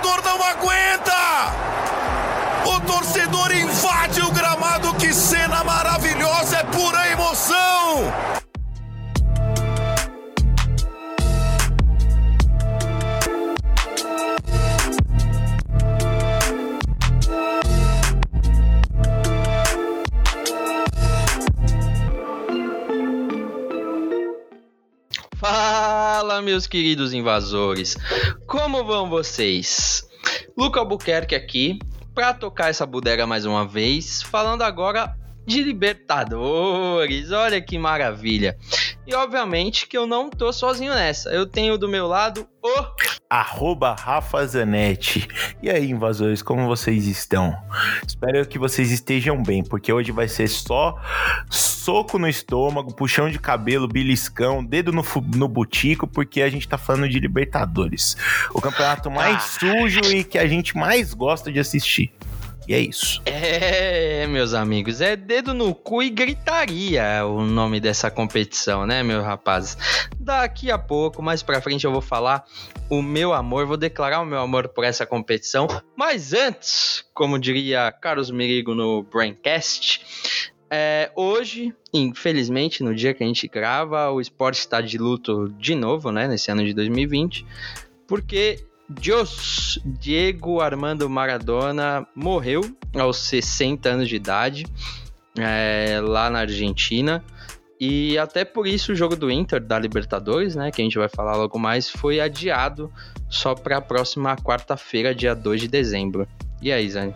torcedor não aguenta! O torcedor invade o gramado, que cena maravilhosa, é pura emoção! Fala, meus queridos invasores! Como vão vocês? Luca Albuquerque aqui para tocar essa bodega mais uma vez, falando agora de Libertadores. Olha que maravilha. E obviamente que eu não tô sozinho nessa. Eu tenho do meu lado o. Arroba Rafa Zanetti. E aí, invasores, como vocês estão? Espero que vocês estejam bem, porque hoje vai ser só soco no estômago, puxão de cabelo, beliscão, dedo no, no butico, porque a gente tá falando de Libertadores. O campeonato mais ah. sujo e que a gente mais gosta de assistir. E é isso. É, meus amigos, é dedo no cu e gritaria o nome dessa competição, né, meus rapazes? Daqui a pouco, mais pra frente, eu vou falar o meu amor, vou declarar o meu amor por essa competição. Mas antes, como diria Carlos Mirigo no Braincast, é, hoje, infelizmente, no dia que a gente grava, o esporte está de luto de novo, né, nesse ano de 2020, porque Dios Diego Armando Maradona morreu aos 60 anos de idade é, lá na Argentina. E até por isso o jogo do Inter da Libertadores, né, que a gente vai falar logo mais, foi adiado só para a próxima quarta-feira, dia 2 de dezembro. E aí, Zane?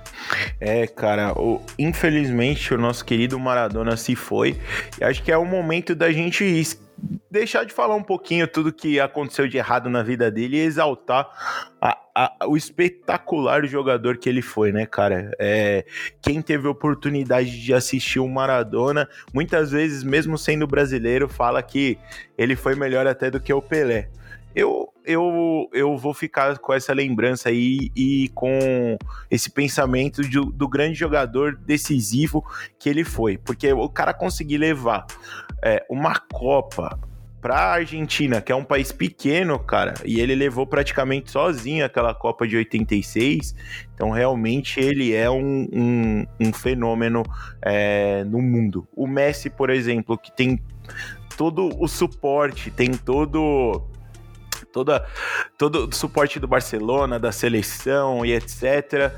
É, cara, o, infelizmente o nosso querido Maradona se foi. E acho que é o momento da gente deixar de falar um pouquinho tudo que aconteceu de errado na vida dele e exaltar a, a, o espetacular jogador que ele foi, né, cara? É, quem teve oportunidade de assistir o Maradona, muitas vezes, mesmo sendo brasileiro, fala que ele foi melhor até do que o Pelé. Eu, eu, eu vou ficar com essa lembrança aí e com esse pensamento de, do grande jogador decisivo que ele foi, porque o cara conseguir levar é, uma Copa para a Argentina, que é um país pequeno, cara, e ele levou praticamente sozinho aquela Copa de 86. Então, realmente, ele é um, um, um fenômeno é, no mundo. O Messi, por exemplo, que tem todo o suporte, tem todo toda, todo o suporte do Barcelona, da seleção e etc.,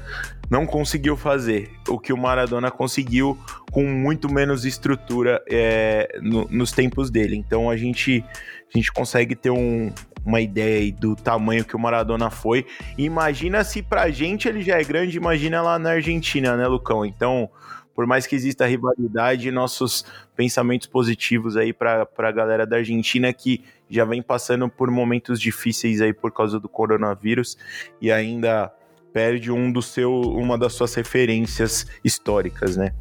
não conseguiu fazer o que o Maradona conseguiu com muito menos estrutura é, no, nos tempos dele. Então a gente, a gente consegue ter um, uma ideia do tamanho que o Maradona foi. Imagina se pra gente ele já é grande, imagina lá na Argentina, né, Lucão? Então por mais que exista rivalidade, nossos pensamentos positivos aí para a galera da Argentina que já vem passando por momentos difíceis aí por causa do coronavírus e ainda perde um do seu, uma das suas referências históricas, né?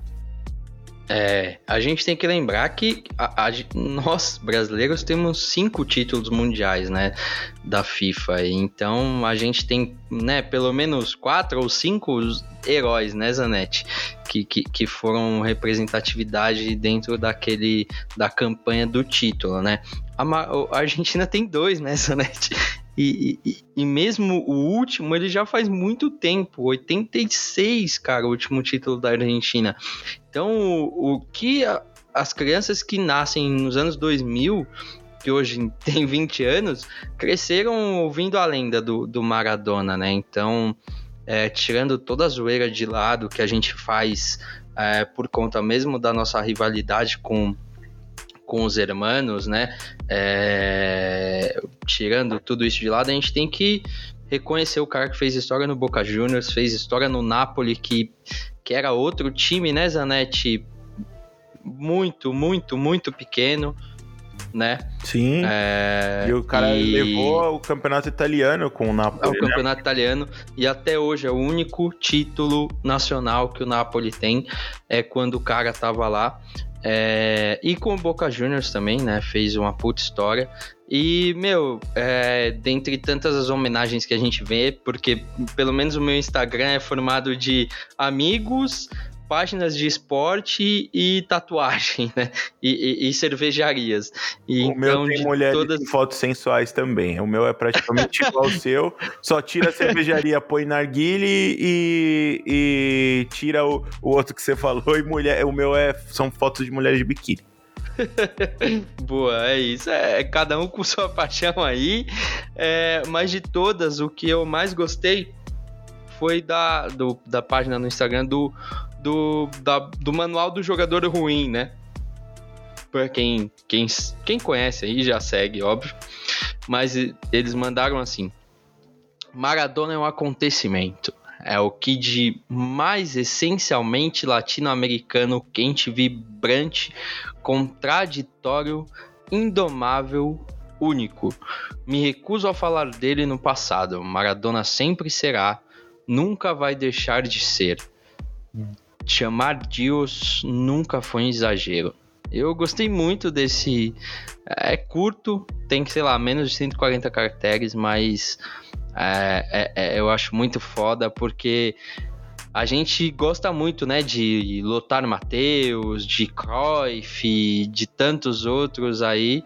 É, a gente tem que lembrar que a, a, nós, brasileiros, temos cinco títulos mundiais, né, da FIFA. Então a gente tem, né, pelo menos quatro ou cinco heróis, né, Zanetti, que, que, que foram representatividade dentro daquele da campanha do título, né. A, a Argentina tem dois, né, Zanetti? E, e, e, mesmo o último, ele já faz muito tempo 86, cara, o último título da Argentina. Então, o, o que a, as crianças que nascem nos anos 2000, que hoje tem 20 anos, cresceram ouvindo a lenda do, do Maradona, né? Então, é, tirando toda a zoeira de lado que a gente faz é, por conta mesmo da nossa rivalidade com com os hermanos, né? É, tirando tudo isso de lado, a gente tem que reconhecer o cara que fez história no Boca Juniors, fez história no Napoli, que, que era outro time, né, Zanetti? Muito, muito, muito pequeno, né? Sim. É, e o cara e... levou o campeonato italiano com o Napoli. É o né? campeonato italiano e até hoje é o único título nacional que o Napoli tem é quando o cara tava lá. É, e com o Boca Juniors também, né? Fez uma puta história. E, meu, é, dentre tantas as homenagens que a gente vê, porque pelo menos o meu Instagram é formado de amigos, páginas de esporte e tatuagem, né? E, e, e cervejarias. E o então, meu tem mulheres todas... fotos sensuais também. O meu é praticamente igual ao seu. Só tira a cervejaria, põe narguile e, e tira o, o outro que você falou. E mulher, o meu é, são fotos de mulheres de biquíni. Boa, é isso. É, é, cada um com sua paixão aí. É, mas de todas, o que eu mais gostei foi da, do, da página no Instagram do, do, da, do manual do jogador ruim, né? Pra quem, quem, quem conhece aí já segue, óbvio. Mas eles mandaram assim: Maradona é um acontecimento. É o que de mais essencialmente latino-americano, quente, vibrante, contraditório, indomável, único. Me recuso a falar dele no passado. Maradona sempre será nunca vai deixar de ser. Chamar Deus nunca foi um exagero. Eu gostei muito desse. É curto, tem sei lá, menos de 140 caracteres, mas é, é, é, eu acho muito foda porque a gente gosta muito, né, de Lotar Mateus, de Cruyff, de tantos outros aí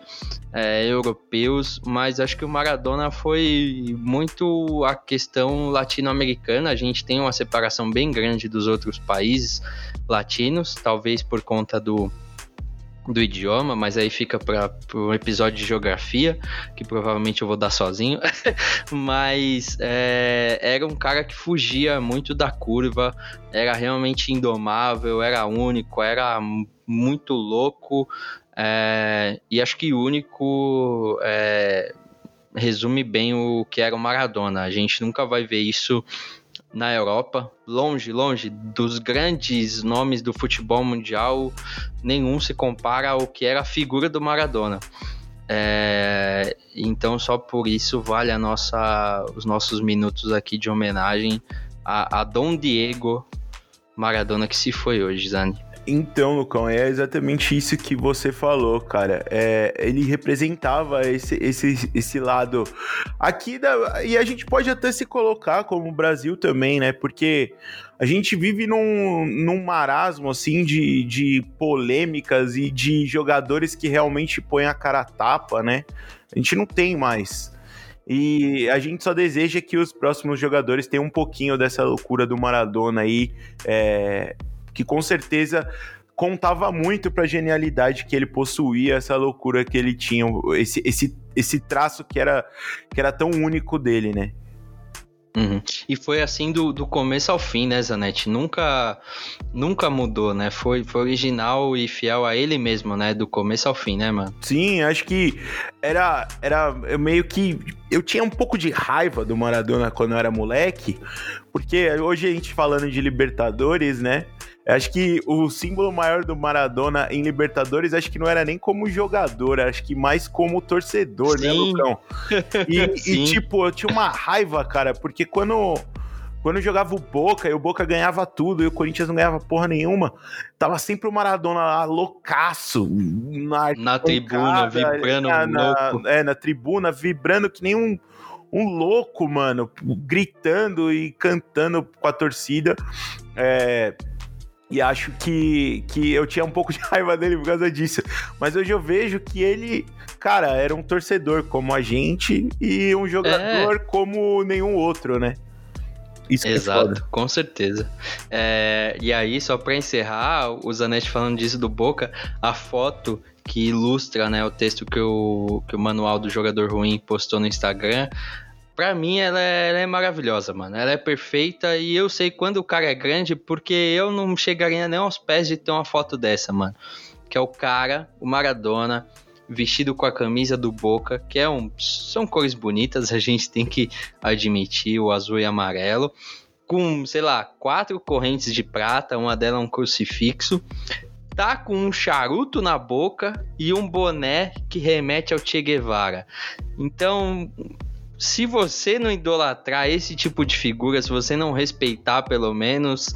é, europeus, mas acho que o Maradona foi muito a questão latino-americana. A gente tem uma separação bem grande dos outros países latinos, talvez por conta do do idioma, mas aí fica para um episódio de geografia, que provavelmente eu vou dar sozinho. mas é, era um cara que fugia muito da curva, era realmente indomável, era único, era muito louco. É, e acho que único é, resume bem o que era o Maradona. A gente nunca vai ver isso na Europa, longe, longe dos grandes nomes do futebol mundial, nenhum se compara ao que era a figura do Maradona. É, então só por isso vale a nossa, os nossos minutos aqui de homenagem a, a Dom Diego Maradona que se foi hoje, Zani. Então, Lucão, é exatamente isso que você falou, cara. É, ele representava esse, esse, esse lado aqui da. E a gente pode até se colocar como Brasil também, né? Porque a gente vive num, num marasmo, assim, de, de polêmicas e de jogadores que realmente põem a cara a tapa, né? A gente não tem mais. E a gente só deseja que os próximos jogadores tenham um pouquinho dessa loucura do Maradona aí. É, que com certeza contava muito para a genialidade que ele possuía, essa loucura que ele tinha, esse, esse, esse traço que era, que era tão único dele, né? Uhum. E foi assim do, do começo ao fim, né, Zanetti? Nunca, nunca mudou, né? Foi, foi original e fiel a ele mesmo, né? Do começo ao fim, né, mano? Sim, acho que era, era meio que. Eu tinha um pouco de raiva do Maradona quando eu era moleque, porque hoje a gente falando de Libertadores, né? Acho que o símbolo maior do Maradona em Libertadores, acho que não era nem como jogador, acho que mais como torcedor, né, Sim. né, Lucão? E, e, tipo, eu tinha uma raiva, cara, porque quando, quando jogava o Boca e o Boca ganhava tudo e o Corinthians não ganhava porra nenhuma, tava sempre o Maradona lá, loucaço, na, na tribuna, vibrando na, na, é, na tribuna, vibrando que nem um um louco, mano, gritando e cantando com a torcida. É, e acho que, que eu tinha um pouco de raiva dele por causa disso. Mas hoje eu vejo que ele, cara, era um torcedor como a gente e um jogador é. como nenhum outro, né? Isso é Exato, é com certeza. É, e aí, só para encerrar, o Zanetti falando disso do Boca, a foto que ilustra né, o texto que o, que o manual do jogador ruim postou no Instagram, Pra mim, ela é, ela é, maravilhosa, mano. Ela é perfeita e eu sei quando o cara é grande, porque eu não chegaria nem aos pés de ter uma foto dessa, mano. Que é o cara, o Maradona, vestido com a camisa do Boca, que é um. São cores bonitas, a gente tem que admitir, o azul e amarelo. Com, sei lá, quatro correntes de prata, uma delas é um crucifixo. Tá com um charuto na boca e um boné que remete ao Che Guevara. Então, se você não idolatrar esse tipo de figura, se você não respeitar pelo menos,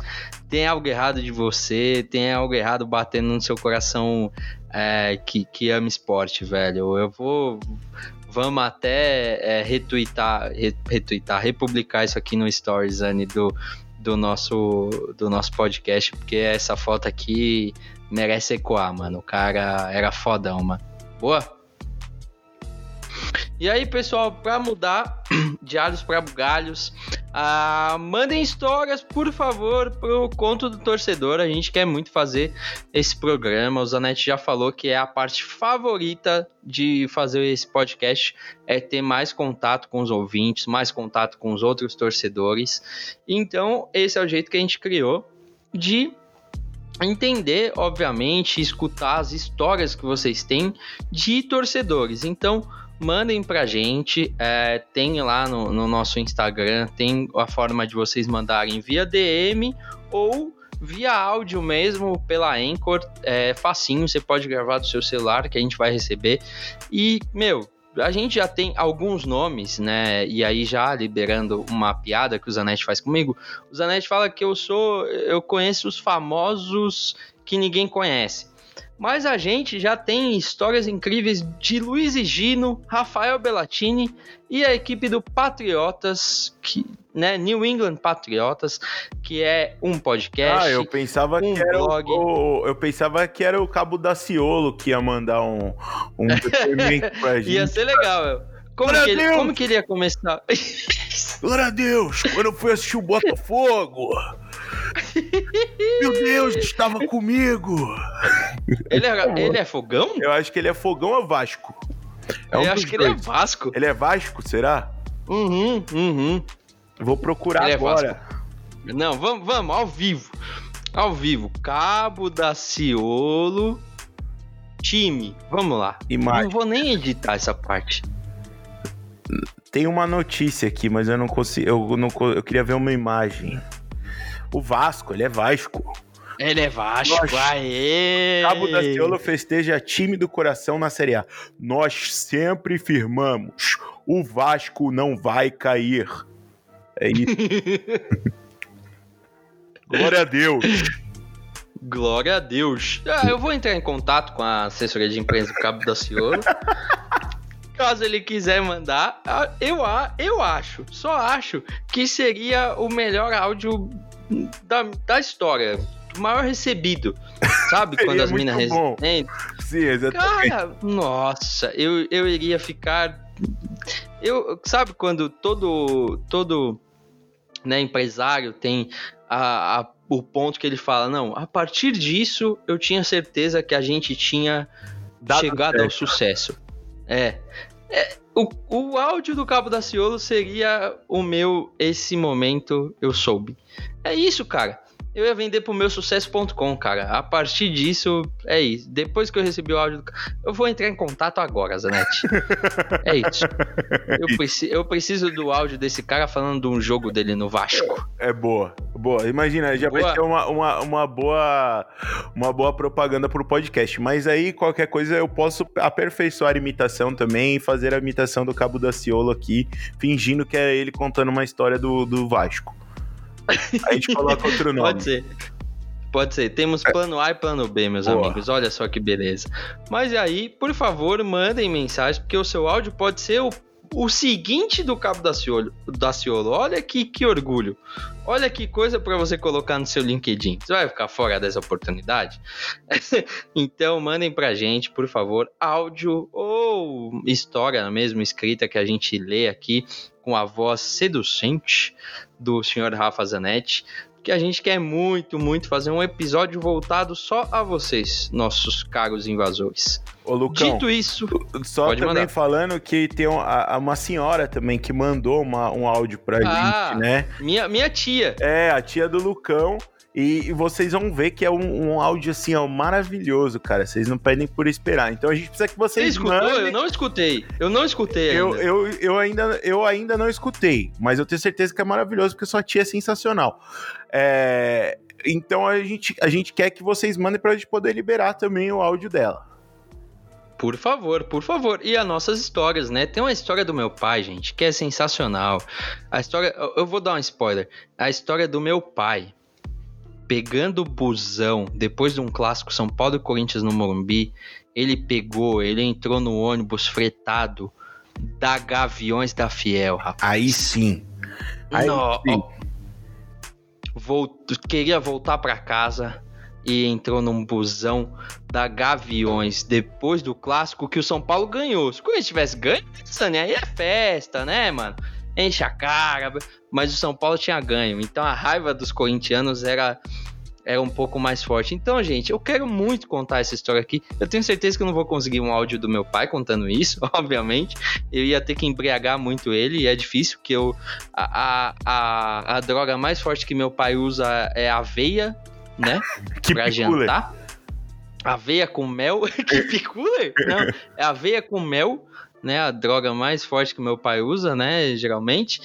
tem algo errado de você, tem algo errado batendo no seu coração é, que, que ama esporte, velho. Eu vou. Vamos até é, retweetar, retweetar, republicar isso aqui no Stories, Anne, do, do nosso, do nosso podcast, porque essa foto aqui merece ecoar, mano. O cara era fodão, mano. Boa? E aí, pessoal, para mudar de alhos para bugalhos, ah, mandem histórias, por favor, pro conto do torcedor. A gente quer muito fazer esse programa. O Zanetti já falou que é a parte favorita de fazer esse podcast é ter mais contato com os ouvintes, mais contato com os outros torcedores. Então, esse é o jeito que a gente criou de entender, obviamente, escutar as histórias que vocês têm de torcedores. Então, mandem pra gente. É, tem lá no, no, nosso Instagram, tem a forma de vocês mandarem via DM ou via áudio mesmo pela Anchor. É facinho, você pode gravar do seu celular que a gente vai receber. E, meu. A gente já tem alguns nomes, né? E aí, já liberando uma piada que o Zanetti faz comigo, o Zanetti fala que eu sou. Eu conheço os famosos que ninguém conhece. Mas a gente já tem histórias incríveis de Luiz e Gino, Rafael Bellatini e a equipe do Patriotas, que, né, New England Patriotas, que é um podcast. Ah, eu pensava um que era blog. O, eu pensava que era o Cabo da Ciolo que ia mandar um, um depoimento pra gente. Ia ser legal, Como que, ele, como que ele ia começar? Glória a Deus! Quando eu fui assistir o Botafogo. Meu Deus, estava comigo! Ele é, ele é fogão? Eu acho que ele é fogão ou Vasco. É um eu acho que dois. ele é Vasco. Ele é Vasco, será? Uhum, uhum. Vou procurar ele é agora. É Não, vamos, vamos, ao vivo. Ao vivo. Cabo da Ciolo. Time. Vamos lá. Imagem. Não vou nem editar essa parte. Tem uma notícia aqui, mas eu não consigo. Eu, não, eu queria ver uma imagem. O Vasco, ele é Vasco. Ele é Vasco, Nós, aê! Cabo da Ciolo festeja time do coração na Série A. Nós sempre firmamos, o Vasco não vai cair. É isso. Glória a Deus. Glória a Deus. Ah, eu vou entrar em contato com a assessoria de imprensa do Cabo da Ciolo. Caso ele quiser mandar, ah, eu, eu acho, só acho que seria o melhor áudio da, da história. O maior recebido. Sabe? quando as minas recebem. Sim, exatamente. Cara, nossa, eu, eu iria ficar. Eu, sabe quando todo, todo né, empresário tem a, a, o ponto que ele fala, não, a partir disso eu tinha certeza que a gente tinha Dado chegado certo. ao sucesso. É. é o, o áudio do Cabo da Ciolo seria o meu esse momento eu soube. É isso, cara. Eu ia vender pro meu sucesso.com, cara. A partir disso, é isso. Depois que eu recebi o áudio, do... eu vou entrar em contato agora, Zanetti. é isso. Eu, preci... eu preciso do áudio desse cara falando de um jogo dele no Vasco. É, é boa, boa. Imagina, já boa. vai ser uma, uma, uma, boa, uma boa propaganda pro podcast. Mas aí, qualquer coisa, eu posso aperfeiçoar a imitação também e fazer a imitação do Cabo da Ciolo aqui, fingindo que é ele contando uma história do, do Vasco. A gente coloca outro nome. Pode ser. Pode ser. Temos é. plano A e plano B, meus Boa. amigos. Olha só que beleza. Mas aí, por favor, mandem mensagens, porque o seu áudio pode ser o, o seguinte do Cabo da Ciolo. Da Ciolo. Olha que, que orgulho. Olha que coisa para você colocar no seu LinkedIn. Você vai ficar fora dessa oportunidade? então, mandem pra gente, por favor, áudio ou história mesmo escrita que a gente lê aqui com a voz seducente do senhor Rafa Zanetti, que a gente quer muito, muito fazer um episódio voltado só a vocês, nossos caros invasores. Ô, Lucão, Dito isso, só também mandar. falando que tem uma, uma senhora também que mandou uma, um áudio pra ah, gente, né? Minha, minha tia. É, a tia do Lucão. E, vocês vão ver que é um, um, áudio assim, ó, maravilhoso, cara. Vocês não pedem por esperar. Então a gente precisa que vocês. Você escutou? Mandem... Eu não escutei. Eu não escutei ainda. Eu, eu, eu, ainda, eu ainda não escutei, mas eu tenho certeza que é maravilhoso, porque sua tia é sensacional. É... Então a gente, a gente quer que vocês mandem pra gente poder liberar também o áudio dela. Por favor, por favor. E as nossas histórias, né? Tem uma história do meu pai, gente, que é sensacional. A história. Eu vou dar um spoiler. A história do meu pai pegando o busão depois de um clássico São Paulo e Corinthians no Morumbi, ele pegou, ele entrou no ônibus fretado da Gaviões da Fiel, rapaz. Aí sim. Aí no, sim. queria voltar para casa e entrou num busão da Gaviões depois do clássico que o São Paulo ganhou. Se o Corinthians tivesse ganho, aí é festa, né, mano? Enche a cara, mas o São Paulo tinha ganho. Então a raiva dos corintianos era era um pouco mais forte. Então, gente, eu quero muito contar essa história aqui. Eu tenho certeza que eu não vou conseguir um áudio do meu pai contando isso, obviamente. Eu ia ter que embriagar muito ele, e é difícil, porque eu, a, a, a, droga mais forte que meu pai usa é aveia, né? que pra piculer. jantar. Aveia com mel. que piculer? Não, é aveia com mel, né? A droga mais forte que meu pai usa, né? Geralmente.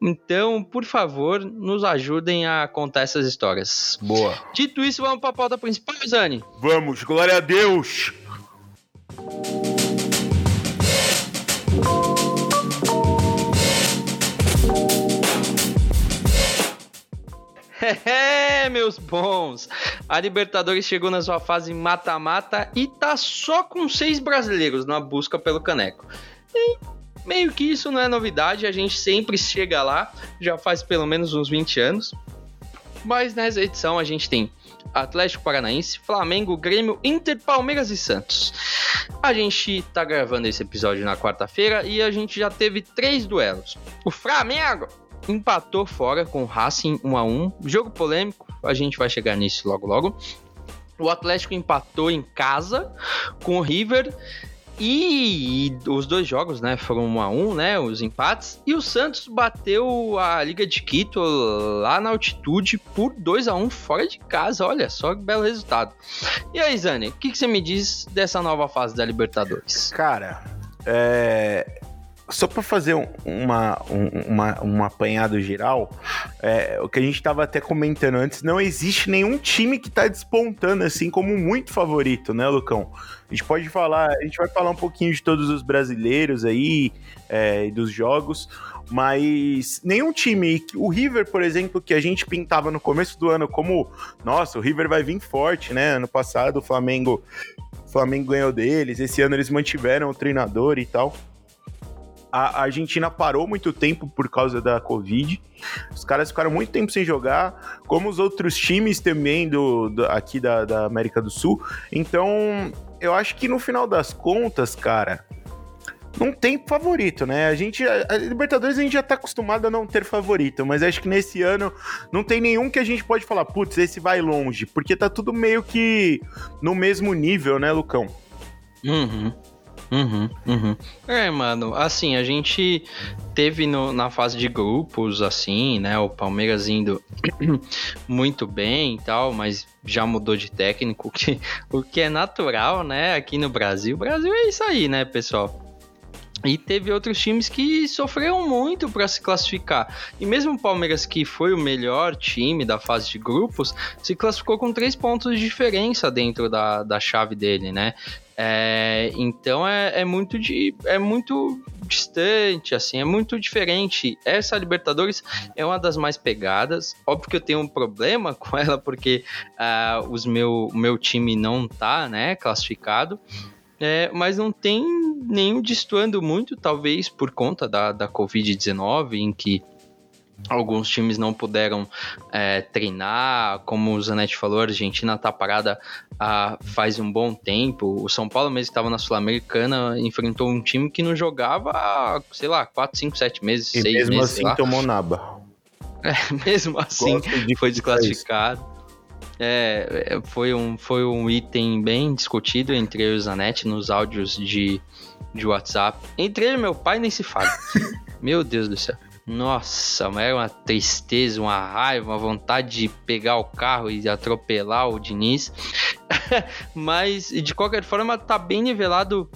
Então, por favor, nos ajudem a contar essas histórias. Boa. Dito isso, vamos para a pauta principal, Zani. Vamos, glória a Deus! É, meus bons! A Libertadores chegou na sua fase mata-mata e tá só com seis brasileiros na busca pelo caneco. E meio que isso não é novidade, a gente sempre chega lá, já faz pelo menos uns 20 anos. Mas nessa edição a gente tem Atlético Paranaense, Flamengo, Grêmio, Inter, Palmeiras e Santos. A gente tá gravando esse episódio na quarta-feira e a gente já teve três duelos. O Flamengo empatou fora com o Racing 1 a 1, jogo polêmico, a gente vai chegar nisso logo logo. O Atlético empatou em casa com o River e, os dois jogos, né, foram um a um, né, os empates. E o Santos bateu a Liga de Quito lá na altitude por 2 a 1 fora de casa. Olha só que belo resultado. E aí, Zane, o que, que, você me diz dessa nova fase da Libertadores? Cara, é, só para fazer uma, uma, um apanhado geral, é, o que a gente estava até comentando antes, não existe nenhum time que está despontando assim como muito favorito, né, Lucão? A gente pode falar, a gente vai falar um pouquinho de todos os brasileiros aí é, dos jogos, mas nenhum time, o River, por exemplo, que a gente pintava no começo do ano como, nossa, o River vai vir forte, né? Ano passado o Flamengo, o Flamengo ganhou deles, esse ano eles mantiveram o treinador e tal a Argentina parou muito tempo por causa da Covid. Os caras ficaram muito tempo sem jogar, como os outros times também do, do aqui da, da América do Sul. Então, eu acho que no final das contas, cara, não tem favorito, né? A gente, a Libertadores a gente já tá acostumado a não ter favorito, mas acho que nesse ano não tem nenhum que a gente pode falar, putz, esse vai longe, porque tá tudo meio que no mesmo nível, né, Lucão? Uhum. Uhum, uhum. É, mano, assim, a gente teve no, na fase de grupos, assim, né? O Palmeiras indo muito bem e tal, mas já mudou de técnico, que, o que é natural, né? Aqui no Brasil. O Brasil é isso aí, né, pessoal? E teve outros times que sofreram muito para se classificar. E mesmo o Palmeiras, que foi o melhor time da fase de grupos, se classificou com três pontos de diferença dentro da, da chave dele, né? É, então é, é, muito de, é muito distante, assim, é muito diferente. Essa Libertadores é uma das mais pegadas. Óbvio que eu tenho um problema com ela porque uh, os meu, o meu time não tá, né, classificado. É, mas não tem nenhum destoando muito, talvez por conta da, da Covid-19, em que alguns times não puderam é, treinar, como o Zanetti falou, a Argentina está parada há, faz um bom tempo. O São Paulo mesmo estava na Sul-Americana, enfrentou um time que não jogava há, sei lá, 4, 5, 7 meses, e 6 mesmo meses. Mesmo assim tomou naba. É, mesmo assim de foi desclassificado. É, é, foi, um, foi um item bem discutido entre eu e o Zanetti nos áudios de, de WhatsApp. Entre ele e meu pai nem se fala. meu Deus do céu. Nossa, mas era uma tristeza, uma raiva, uma vontade de pegar o carro e atropelar o Diniz. mas, de qualquer forma, tá bem nivelado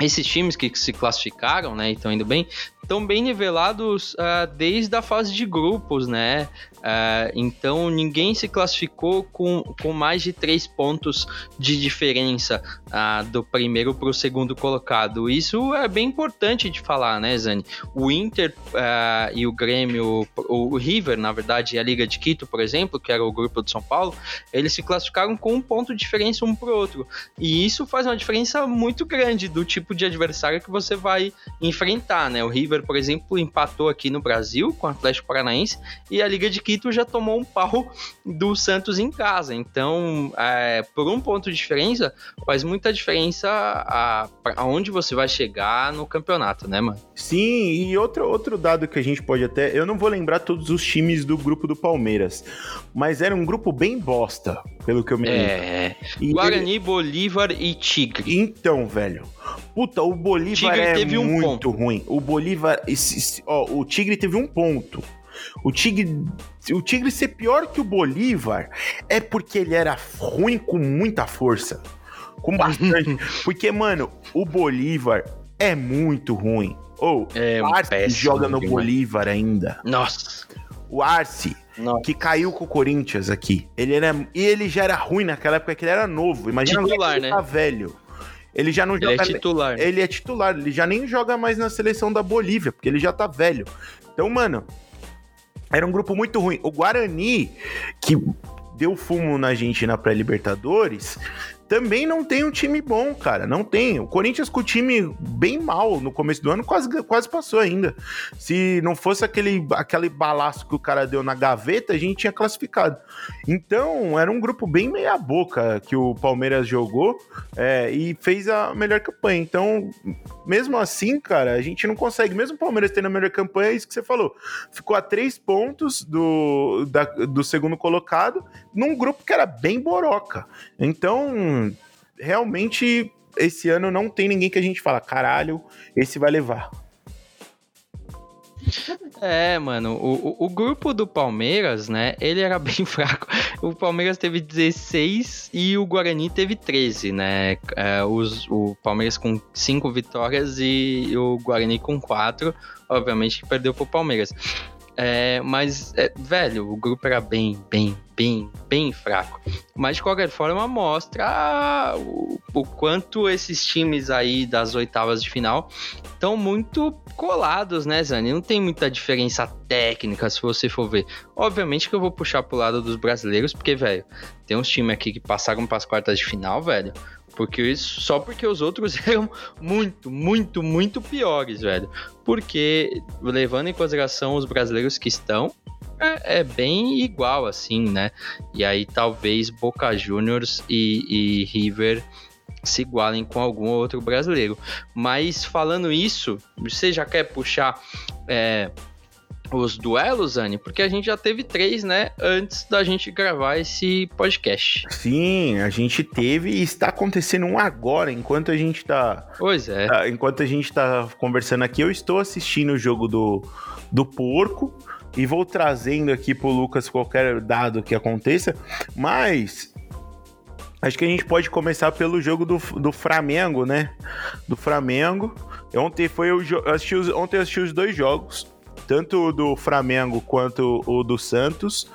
esses times que se classificaram, né, e estão indo bem, estão bem nivelados uh, desde a fase de grupos, né? Uh, então ninguém se classificou com, com mais de três pontos de diferença uh, do primeiro para o segundo colocado. Isso é bem importante de falar, né, Zani? O Inter uh, e o Grêmio, o, River, na verdade, e a Liga de Quito, por exemplo, que era o grupo de São Paulo, eles se classificaram com um ponto de diferença um para o outro. E isso faz uma diferença muito grande do tipo de adversário que você vai enfrentar, né? O River, por exemplo, empatou aqui no Brasil com o Atlético Paranaense e a Liga de Quito já tomou um pau do Santos em casa. Então, é, por um ponto de diferença, faz muita diferença a, aonde você vai chegar no campeonato, né, mano? Sim, e outro, outro dado que a gente pode até. Eu não vou lembrar todos os times do grupo do Palmeiras, mas era um grupo bem bosta, pelo que eu me lembro. É. Guarani, ele... Bolívar e Tigre. Então, velho. Puta, o Bolívar Tigre é teve um muito ponto. ruim. O Bolívar. Esse, ó, o Tigre teve um ponto. O Tigre, o Tigre ser pior que o Bolívar é porque ele era ruim com muita força. Com bastante. porque, mano, o Bolívar é muito ruim. Ou, oh, é o Arce joga no Bolívar ainda. Nossa. O Arce, Nossa. que caiu com o Corinthians aqui. Ele era, e ele já era ruim naquela época que ele era novo. Imagina Titular, ele né? tá velho. Ele já não ele joga. É titular. Ele é titular, ele já nem joga mais na seleção da Bolívia, porque ele já tá velho. Então, mano, era um grupo muito ruim. O Guarani, que deu fumo na gente na pré-Libertadores, também não tem um time bom, cara. Não tem. O Corinthians com o time bem mal no começo do ano quase, quase passou ainda. Se não fosse aquele, aquele balaço que o cara deu na gaveta, a gente tinha classificado. Então, era um grupo bem meia-boca que o Palmeiras jogou é, e fez a melhor campanha. Então, mesmo assim, cara, a gente não consegue. Mesmo o Palmeiras tendo a melhor campanha, é isso que você falou. Ficou a três pontos do, da, do segundo colocado num grupo que era bem boroca. Então realmente esse ano não tem ninguém que a gente fala, caralho, esse vai levar. É, mano, o, o, grupo do Palmeiras, né, ele era bem fraco. O Palmeiras teve 16 e o Guarani teve 13, né? É, os, o Palmeiras com 5 vitórias e o Guarani com 4, obviamente que perdeu pro Palmeiras. É, mas, é, velho, o grupo era bem, bem, bem, bem fraco. Mas de qualquer forma mostra o, o quanto esses times aí das oitavas de final estão muito colados, né, Zani? Não tem muita diferença técnica se você for ver. Obviamente que eu vou puxar pro lado dos brasileiros, porque, velho, tem uns times aqui que passaram para as quartas de final, velho. Porque isso, só porque os outros eram muito, muito, muito piores, velho. Porque, levando em consideração os brasileiros que estão, é, é bem igual, assim, né? E aí talvez Boca Juniors e, e River se igualem com algum outro brasileiro. Mas falando isso, você já quer puxar é, os duelos, Anne? Porque a gente já teve três, né? Antes da gente gravar esse podcast. Sim, a gente teve e está acontecendo um agora, enquanto a gente tá. Pois é. Tá, enquanto a gente tá conversando aqui, eu estou assistindo o jogo do, do porco e vou trazendo aqui pro Lucas qualquer dado que aconteça, mas acho que a gente pode começar pelo jogo do, do Flamengo, né? Do Flamengo. Ontem foi o assisti os, ontem eu assisti os dois jogos tanto o do Flamengo quanto o do Santos.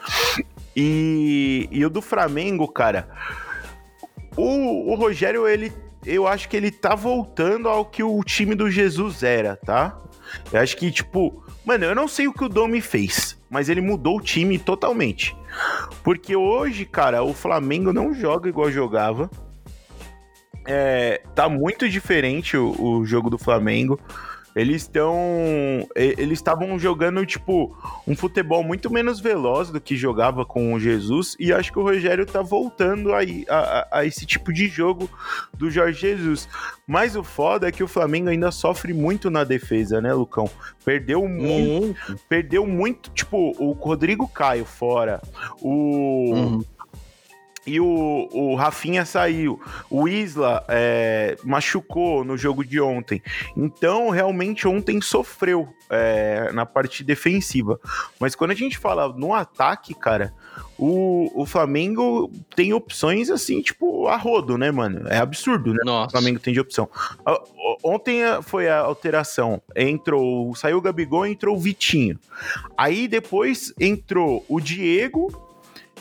E, e o do Flamengo, cara, o, o Rogério, ele, eu acho que ele tá voltando ao que o time do Jesus era, tá? Eu acho que, tipo, mano, eu não sei o que o Domi fez, mas ele mudou o time totalmente. Porque hoje, cara, o Flamengo não joga igual jogava. É, tá muito diferente o, o jogo do Flamengo. Eles estão. Eles estavam jogando, tipo, um futebol muito menos veloz do que jogava com o Jesus. E acho que o Rogério tá voltando a, a, a esse tipo de jogo do Jorge Jesus. Mas o foda é que o Flamengo ainda sofre muito na defesa, né, Lucão? Perdeu muito. Uhum. Perdeu muito, tipo, o Rodrigo Caio fora. O. Uhum e o, o Rafinha saiu. O Isla é, machucou no jogo de ontem. Então, realmente, ontem sofreu é, na parte defensiva. Mas quando a gente fala no ataque, cara, o, o Flamengo tem opções assim, tipo, a rodo, né, mano? É absurdo, né? Nossa. O Flamengo tem de opção. Ontem foi a alteração. Entrou, saiu o Gabigol, entrou o Vitinho. Aí depois entrou o Diego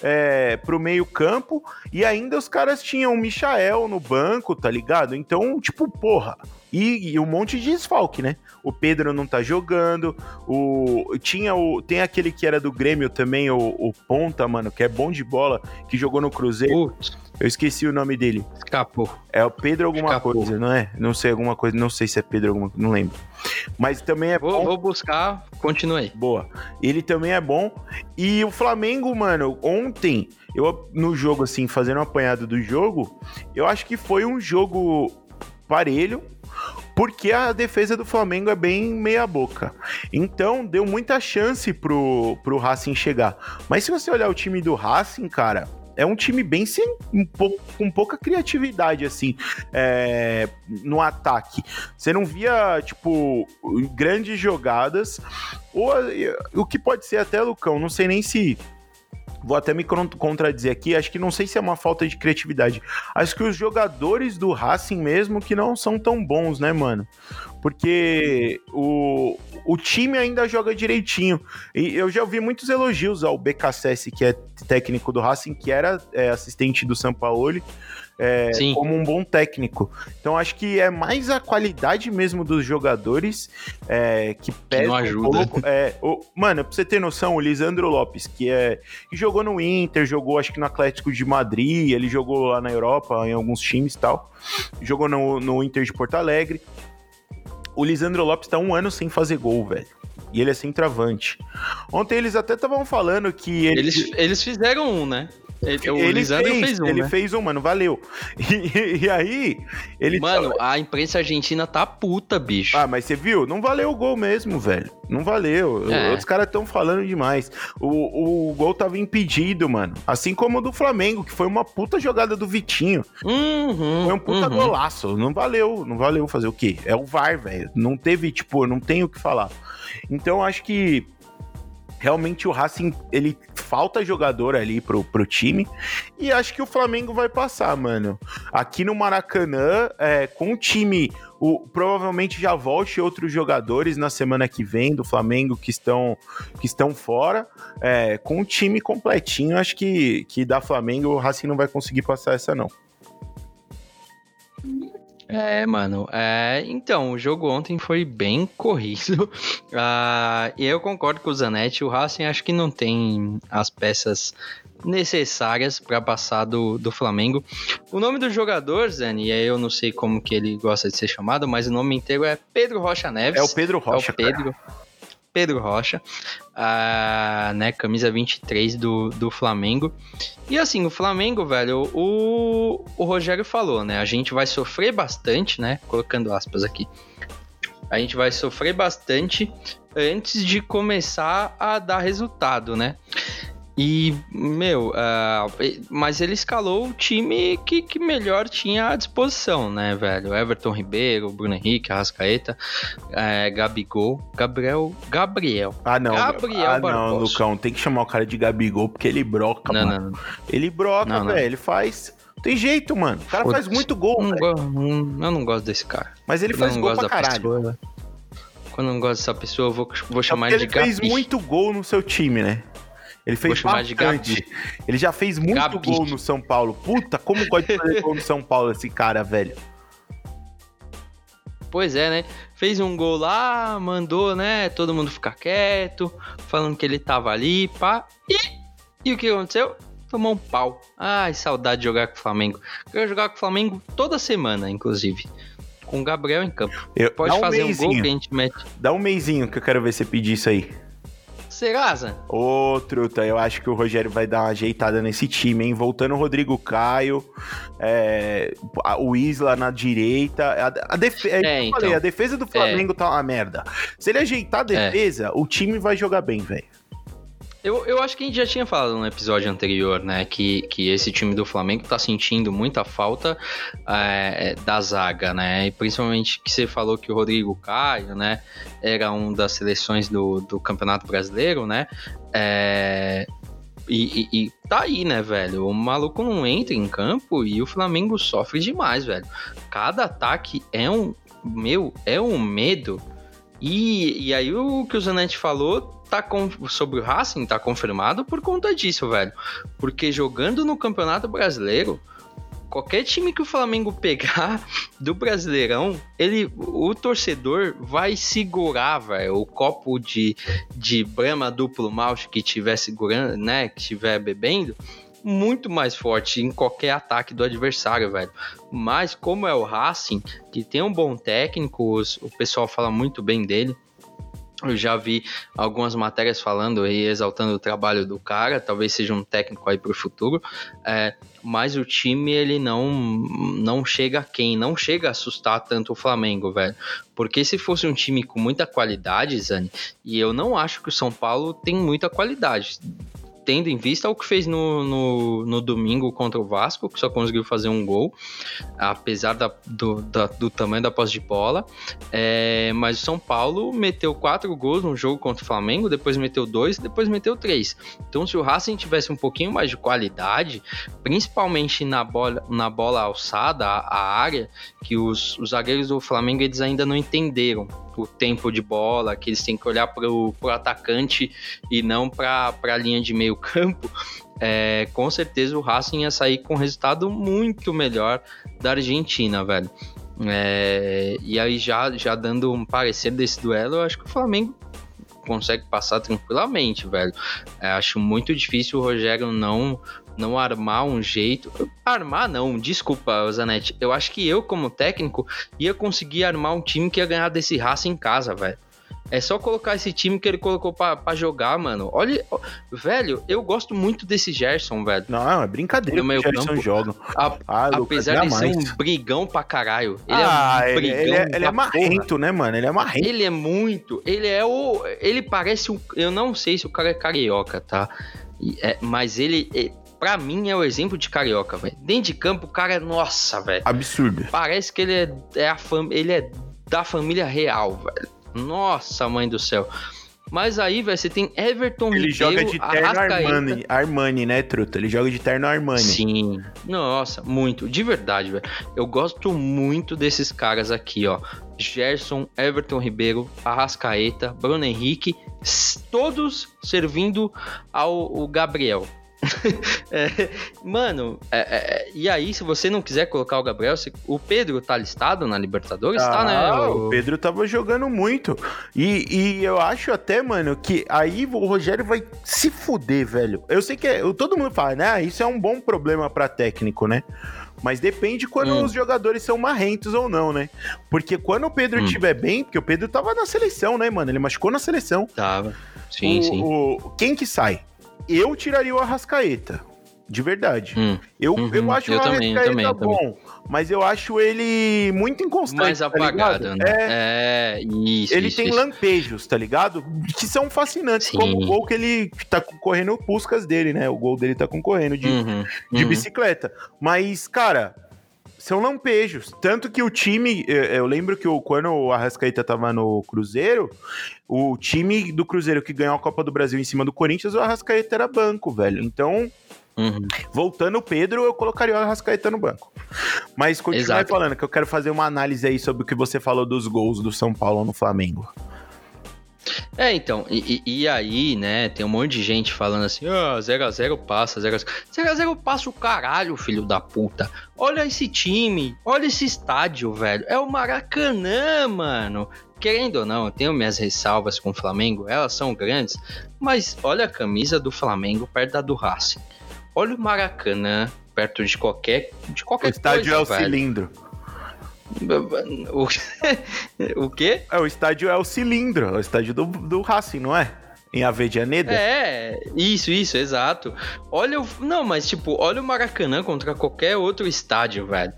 é, pro meio-campo e ainda os caras tinham o Michael no banco, tá ligado? Então, tipo, porra. E, e, um monte de desfalque, né? O Pedro não tá jogando, o tinha o tem aquele que era do Grêmio também, o, o Ponta, mano, que é bom de bola, que jogou no Cruzeiro. Eu esqueci o nome dele. Escapou. É o Pedro alguma Escapou. coisa, não é? Não sei alguma coisa, não sei se é Pedro alguma não lembro. Mas também é Vou, bom. vou buscar, continue. Boa. Ele também é bom. E o Flamengo, mano, ontem, eu no jogo, assim, fazendo um apanhado do jogo, eu acho que foi um jogo parelho. Porque a defesa do Flamengo é bem meia-boca. Então, deu muita chance pro, pro Racing chegar. Mas se você olhar o time do Racing, cara, é um time bem sem, um pouco, com pouca criatividade, assim, é, no ataque. Você não via, tipo, grandes jogadas. Ou o que pode ser até, Lucão, não sei nem se. Vou até me con- contradizer aqui, acho que não sei se é uma falta de criatividade. Acho que os jogadores do Racing mesmo que não são tão bons, né, mano? Porque o, o time ainda joga direitinho. E eu já ouvi muitos elogios ao BKSS, que é técnico do Racing, que era é, assistente do Sampaoli, é, como um bom técnico. Então acho que é mais a qualidade mesmo dos jogadores é, que pesa não um ajuda. pouco. É, o- mano, pra você ter noção, o Lisandro Lopes, que é que jogou no Inter, jogou acho que no Atlético de Madrid, ele jogou lá na Europa em alguns times e tal, jogou no, no Inter de Porto Alegre. O Lisandro Lopes tá um ano sem fazer gol, velho. E ele é centroavante. Ontem eles até estavam falando que ele, Eles, eles fizeram um, né? Ele- o ele Lisandro fez, um, ele né? fez um, mano, valeu. E, e aí, ele Mano, a imprensa argentina tá puta, bicho. Ah, mas você viu? Não valeu o gol mesmo, velho. Não valeu. É. Os caras estão falando demais. O, o gol tava impedido, mano. Assim como o do Flamengo, que foi uma puta jogada do Vitinho. Uhum, Foi um puta uhum. golaço. Não valeu. Não valeu fazer o quê? É o VAR, velho. Não teve, tipo, não tem o que falar. Então, acho que realmente o Racing, ele falta jogador ali pro, pro time. E acho que o Flamengo vai passar, mano. Aqui no Maracanã, é, com o time. O, provavelmente já volte outros jogadores na semana que vem do Flamengo que estão, que estão fora. É, com o time completinho, acho que, que da Flamengo o Racing não vai conseguir passar essa, não. É, mano. É, então, o jogo ontem foi bem corrido. E eu concordo com o Zanetti. O Racing acho que não tem as peças necessárias para passar do, do Flamengo. O nome do jogador, Zani, e aí eu não sei como que ele gosta de ser chamado, mas o nome inteiro é Pedro Rocha Neves. É o Pedro Rocha, É o Pedro. Pedro Rocha, ah, né, camisa 23 do, do Flamengo. E assim, o Flamengo, velho, o, o Rogério falou, né, a gente vai sofrer bastante, né, colocando aspas aqui, a gente vai sofrer bastante antes de começar a dar resultado, né. E, meu, ah, mas ele escalou o time que, que melhor tinha à disposição, né, velho? Everton Ribeiro, Bruno Henrique, Arrascaeta, é, Gabigol, Gabriel. Gabriel. Ah, não. Gabriel ah, não, Barbosa. Lucão, tem que chamar o cara de Gabigol porque ele broca, Não, mano. não, não. Ele broca, Não, não. velho. Ele faz. Tem jeito, mano. O cara faz Foda-se. muito gol, Não go- não- eu não gosto desse cara. Mas ele Eu faz não gol pra caralho. pessoa. Quando eu não gosto dessa pessoa, eu vou, vou É chamar porque ele de ele fez Gabi. muito gol no seu time, né? Ele fez bastante. Ele já fez muito Gabi. gol no São Paulo. Puta, como pode fazer gol no São Paulo esse cara, velho? Pois é, né? Fez um gol lá, mandou, né? Todo mundo ficar quieto, falando que ele tava ali, pá. E, e o que aconteceu? Tomou um pau. Ai, saudade de jogar com o Flamengo. Quero jogar com o Flamengo toda semana, inclusive. Com o Gabriel em campo. Eu, Pode um fazer um meizinho. gol que a gente mete. Dá um meizinho que eu quero ver você pedir isso aí. Serasa? Ô, truta, eu acho que o Rogério vai dar uma ajeitada nesse time, hein? Voltando o Rodrigo Caio, é, o Isla na direita. A, a defe- é, É, eu falei, então. a defesa do Flamengo tá uma merda. Se ele ajeitar a defesa, o time vai jogar bem, velho. Eu, eu acho que a gente já tinha falado no episódio anterior, né? Que, que esse time do Flamengo tá sentindo muita falta é, da zaga, né? E principalmente que você falou que o Rodrigo Caio, né? Era um das seleções do, do Campeonato Brasileiro, né? É, e, e- e tá aí, né, velho? O maluco não entra em campo e o Flamengo sofre demais, velho. Cada ataque é um. Meu, é um medo. E, e aí o que o Zanetti falou tá com, sobre o Racing tá confirmado por conta disso, velho. Porque jogando no Campeonato Brasileiro, qualquer time que o Flamengo pegar do Brasileirão, ele, o torcedor vai segurar, velho, o copo de, de Brahma duplo malte que tiver segurando, né, que estiver bebendo, muito mais forte em qualquer ataque do adversário, velho. Mas como é o Racing, que tem um bom técnico, o pessoal fala muito bem dele. Eu já vi algumas matérias falando e exaltando o trabalho do cara, talvez seja um técnico aí para o futuro, é, mas o time ele não não chega a quem, não chega a assustar tanto o Flamengo, velho. Porque se fosse um time com muita qualidade, Zani, e eu não acho que o São Paulo tem muita qualidade tendo em vista o que fez no, no, no, domingo contra o Vasco, que só conseguiu fazer um gol, apesar da, do, da, do tamanho da posse de bola. É, mas o São Paulo meteu quatro gols no jogo contra o Flamengo, depois meteu dois, depois meteu três. Então, se o Racing tivesse um pouquinho mais de qualidade, principalmente na bola, na bola alçada, a, a área, que os, os zagueiros do Flamengo eles ainda não entenderam o tempo de bola, que eles têm que olhar para o atacante e não para a linha de meio campo, é, com certeza o Racing ia sair com um resultado muito melhor da Argentina, velho. É, e aí, já, já dando um parecer desse duelo, eu acho que o Flamengo consegue passar tranquilamente, velho. É, acho muito difícil o Rogério não não armar um jeito. Armar não, desculpa, Zanetti. Eu acho que eu, como técnico, ia conseguir armar um time que ia ganhar desse raça em casa, velho. É só colocar esse time que ele colocou para jogar, mano. Olha, velho, eu gosto muito desse Gerson, velho. Não, é brincadeira no meio Gerson campo. joga. A, ah, apesar de ser um brigão pra caralho. Ele ah, é um brigão ele, ele, é, ele é marrento, porra. né, mano? Ele é marrento. Ele é muito. Ele é o. Ele parece um. Eu não sei se o cara é carioca, tá? É, mas ele, pra mim, é o exemplo de carioca, velho. Dentro de campo, o cara é, nossa, velho. Absurdo. Parece que ele é, é a fam... ele é da família real, velho. Nossa, mãe do céu. Mas aí, velho, você tem Everton Ele Ribeiro, joga de terno Armani, Armani, né, truta? Ele joga de terno Armani. Sim. Nossa, muito. De verdade, velho. Eu gosto muito desses caras aqui, ó. Gerson, Everton Ribeiro, Arrascaeta, Bruno Henrique, todos servindo ao Gabriel. é, mano, é, é, e aí, se você não quiser colocar o Gabriel, o Pedro tá listado na Libertadores? Ah, tá, né? O... o Pedro tava jogando muito. E, e, eu acho até, mano, que aí o Rogério vai se fuder, velho. Eu sei que é, todo mundo fala, né? Ah, isso é um bom problema para técnico, né? Mas depende quando hum. os jogadores são marrentos ou não, né? Porque quando o Pedro hum. estiver bem, porque o Pedro tava na seleção, né, mano? Ele machucou na seleção. Tava. Sim, o, sim. O, quem que sai? Eu tiraria o Arrascaeta. De verdade. Hum, eu, uhum, eu acho eu o também, Arrascaeta também, bom, também. mas eu acho ele muito inconstante. Mais tá apagado, né? É, é isso. Ele isso, tem isso. lampejos, tá ligado? Que são fascinantes, Sim. como o gol que ele tá concorrendo o Puscas dele, né? O gol dele tá concorrendo de, uhum, de uhum. bicicleta. Mas, cara, são lampejos. Tanto que o time, eu lembro que quando o Arrascaeta tava no Cruzeiro, o time do Cruzeiro que ganhou a Copa do Brasil em cima do Corinthians, o Arrascaeta era banco, velho. Então, Uhum. Voltando o Pedro, eu colocaria o Arrascaeta no banco. Mas continue falando, que eu quero fazer uma análise aí sobre o que você falou dos gols do São Paulo no Flamengo. É, então, e, e, aí, né, tem um monte de gente falando assim, ah, 0x0 passa, 0x0. 0x0 passa o caralho, filho da puta. Olha esse time, olha esse estádio, velho. É o Maracanã, mano. Querendo ou não, eu tenho minhas ressalvas com o Flamengo, elas são grandes, mas olha a camisa do Flamengo perto da do Racing. Olha o Maracanã perto de qualquer, de qualquer o estádio coisa, é o velho. cilindro. O, o quê? É, o estádio é o cilindro, é o estádio do, do Racing, não é? Em Avedianeda? É, isso, isso, exato. Olha o. Não, mas tipo, olha o Maracanã contra qualquer outro estádio, velho.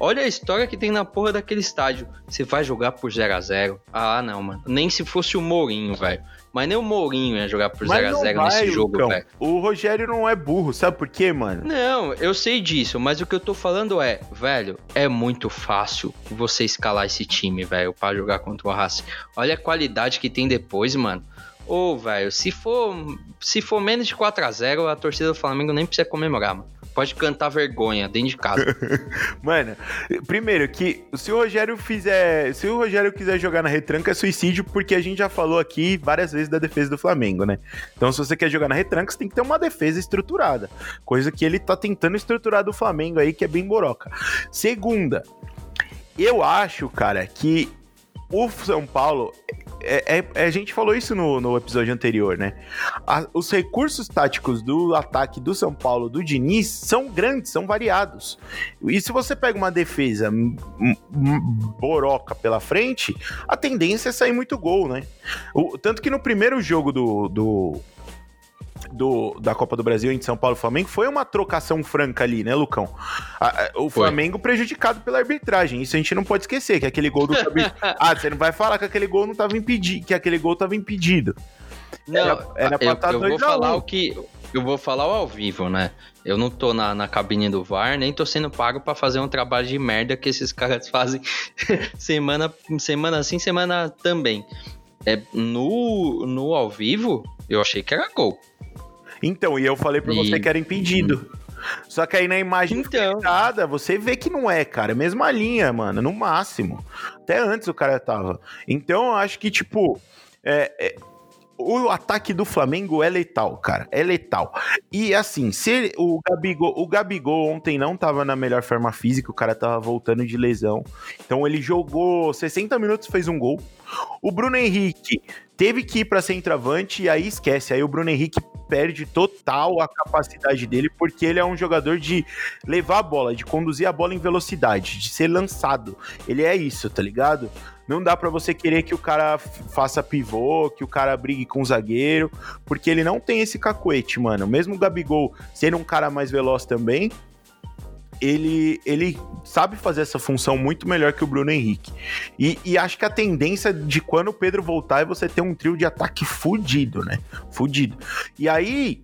Olha a história que tem na porra daquele estádio. Você vai jogar por 0 a 0 Ah, não, mano. Nem se fosse o Mourinho, velho. Mas nem o Mourinho ia jogar por 0x0 nesse jogo, velho. O Rogério não é burro, sabe por quê, mano? Não, eu sei disso, mas o que eu tô falando é, velho, é muito fácil você escalar esse time, velho, pra jogar contra o Racing. Olha a qualidade que tem depois, mano. Ô, oh, velho, se for, se for menos de 4 a 0 a torcida do Flamengo nem precisa comemorar, mano pode cantar vergonha dentro de casa. Mano, primeiro que se o Rogério fizer, se o Rogério quiser jogar na retranca é suicídio, porque a gente já falou aqui várias vezes da defesa do Flamengo, né? Então se você quer jogar na retranca, você tem que ter uma defesa estruturada, coisa que ele tá tentando estruturar do Flamengo aí, que é bem boroca. Segunda, eu acho, cara, que o São Paulo é, é, é, a gente falou isso no, no episódio anterior, né? A, os recursos táticos do ataque do São Paulo, do Diniz, são grandes, são variados. E se você pega uma defesa boroca pela frente, a tendência é sair muito gol, né? O, tanto que no primeiro jogo do, do do, da Copa do Brasil entre São Paulo e Flamengo foi uma trocação franca ali, né, Lucão? A, a, o Flamengo prejudicado pela arbitragem. Isso a gente não pode esquecer, que aquele gol do Ah, você não vai falar que aquele gol não estava impedido, que aquele gol estava impedido. Não, era, era eu, eu vou falar o que eu vou falar ao vivo, né? Eu não tô na, na cabine do VAR, nem tô sendo pago para fazer um trabalho de merda que esses caras fazem semana, semana sim, semana também. É, no, no ao vivo, eu achei que era gol. Então, e eu falei pra e... você que era impedido. Só que aí na imagem então... você vê que não é, cara. Mesma linha, mano, no máximo. Até antes o cara tava. Então eu acho que, tipo, é, é, o ataque do Flamengo é letal, cara. É letal. E assim, se ele, o Gabigol, o Gabigol ontem não tava na melhor forma física, o cara tava voltando de lesão. Então ele jogou 60 minutos, fez um gol. O Bruno Henrique teve que ir para centroavante e aí esquece. Aí o Bruno Henrique perde total a capacidade dele, porque ele é um jogador de levar a bola, de conduzir a bola em velocidade, de ser lançado. Ele é isso, tá ligado? Não dá para você querer que o cara faça pivô, que o cara brigue com o zagueiro, porque ele não tem esse cacuete, mano. Mesmo o Gabigol sendo um cara mais veloz também, ele, ele sabe fazer essa função muito melhor que o Bruno Henrique. E, e, acho que a tendência de quando o Pedro voltar é você ter um trio de ataque fudido, né? Fudido. E aí.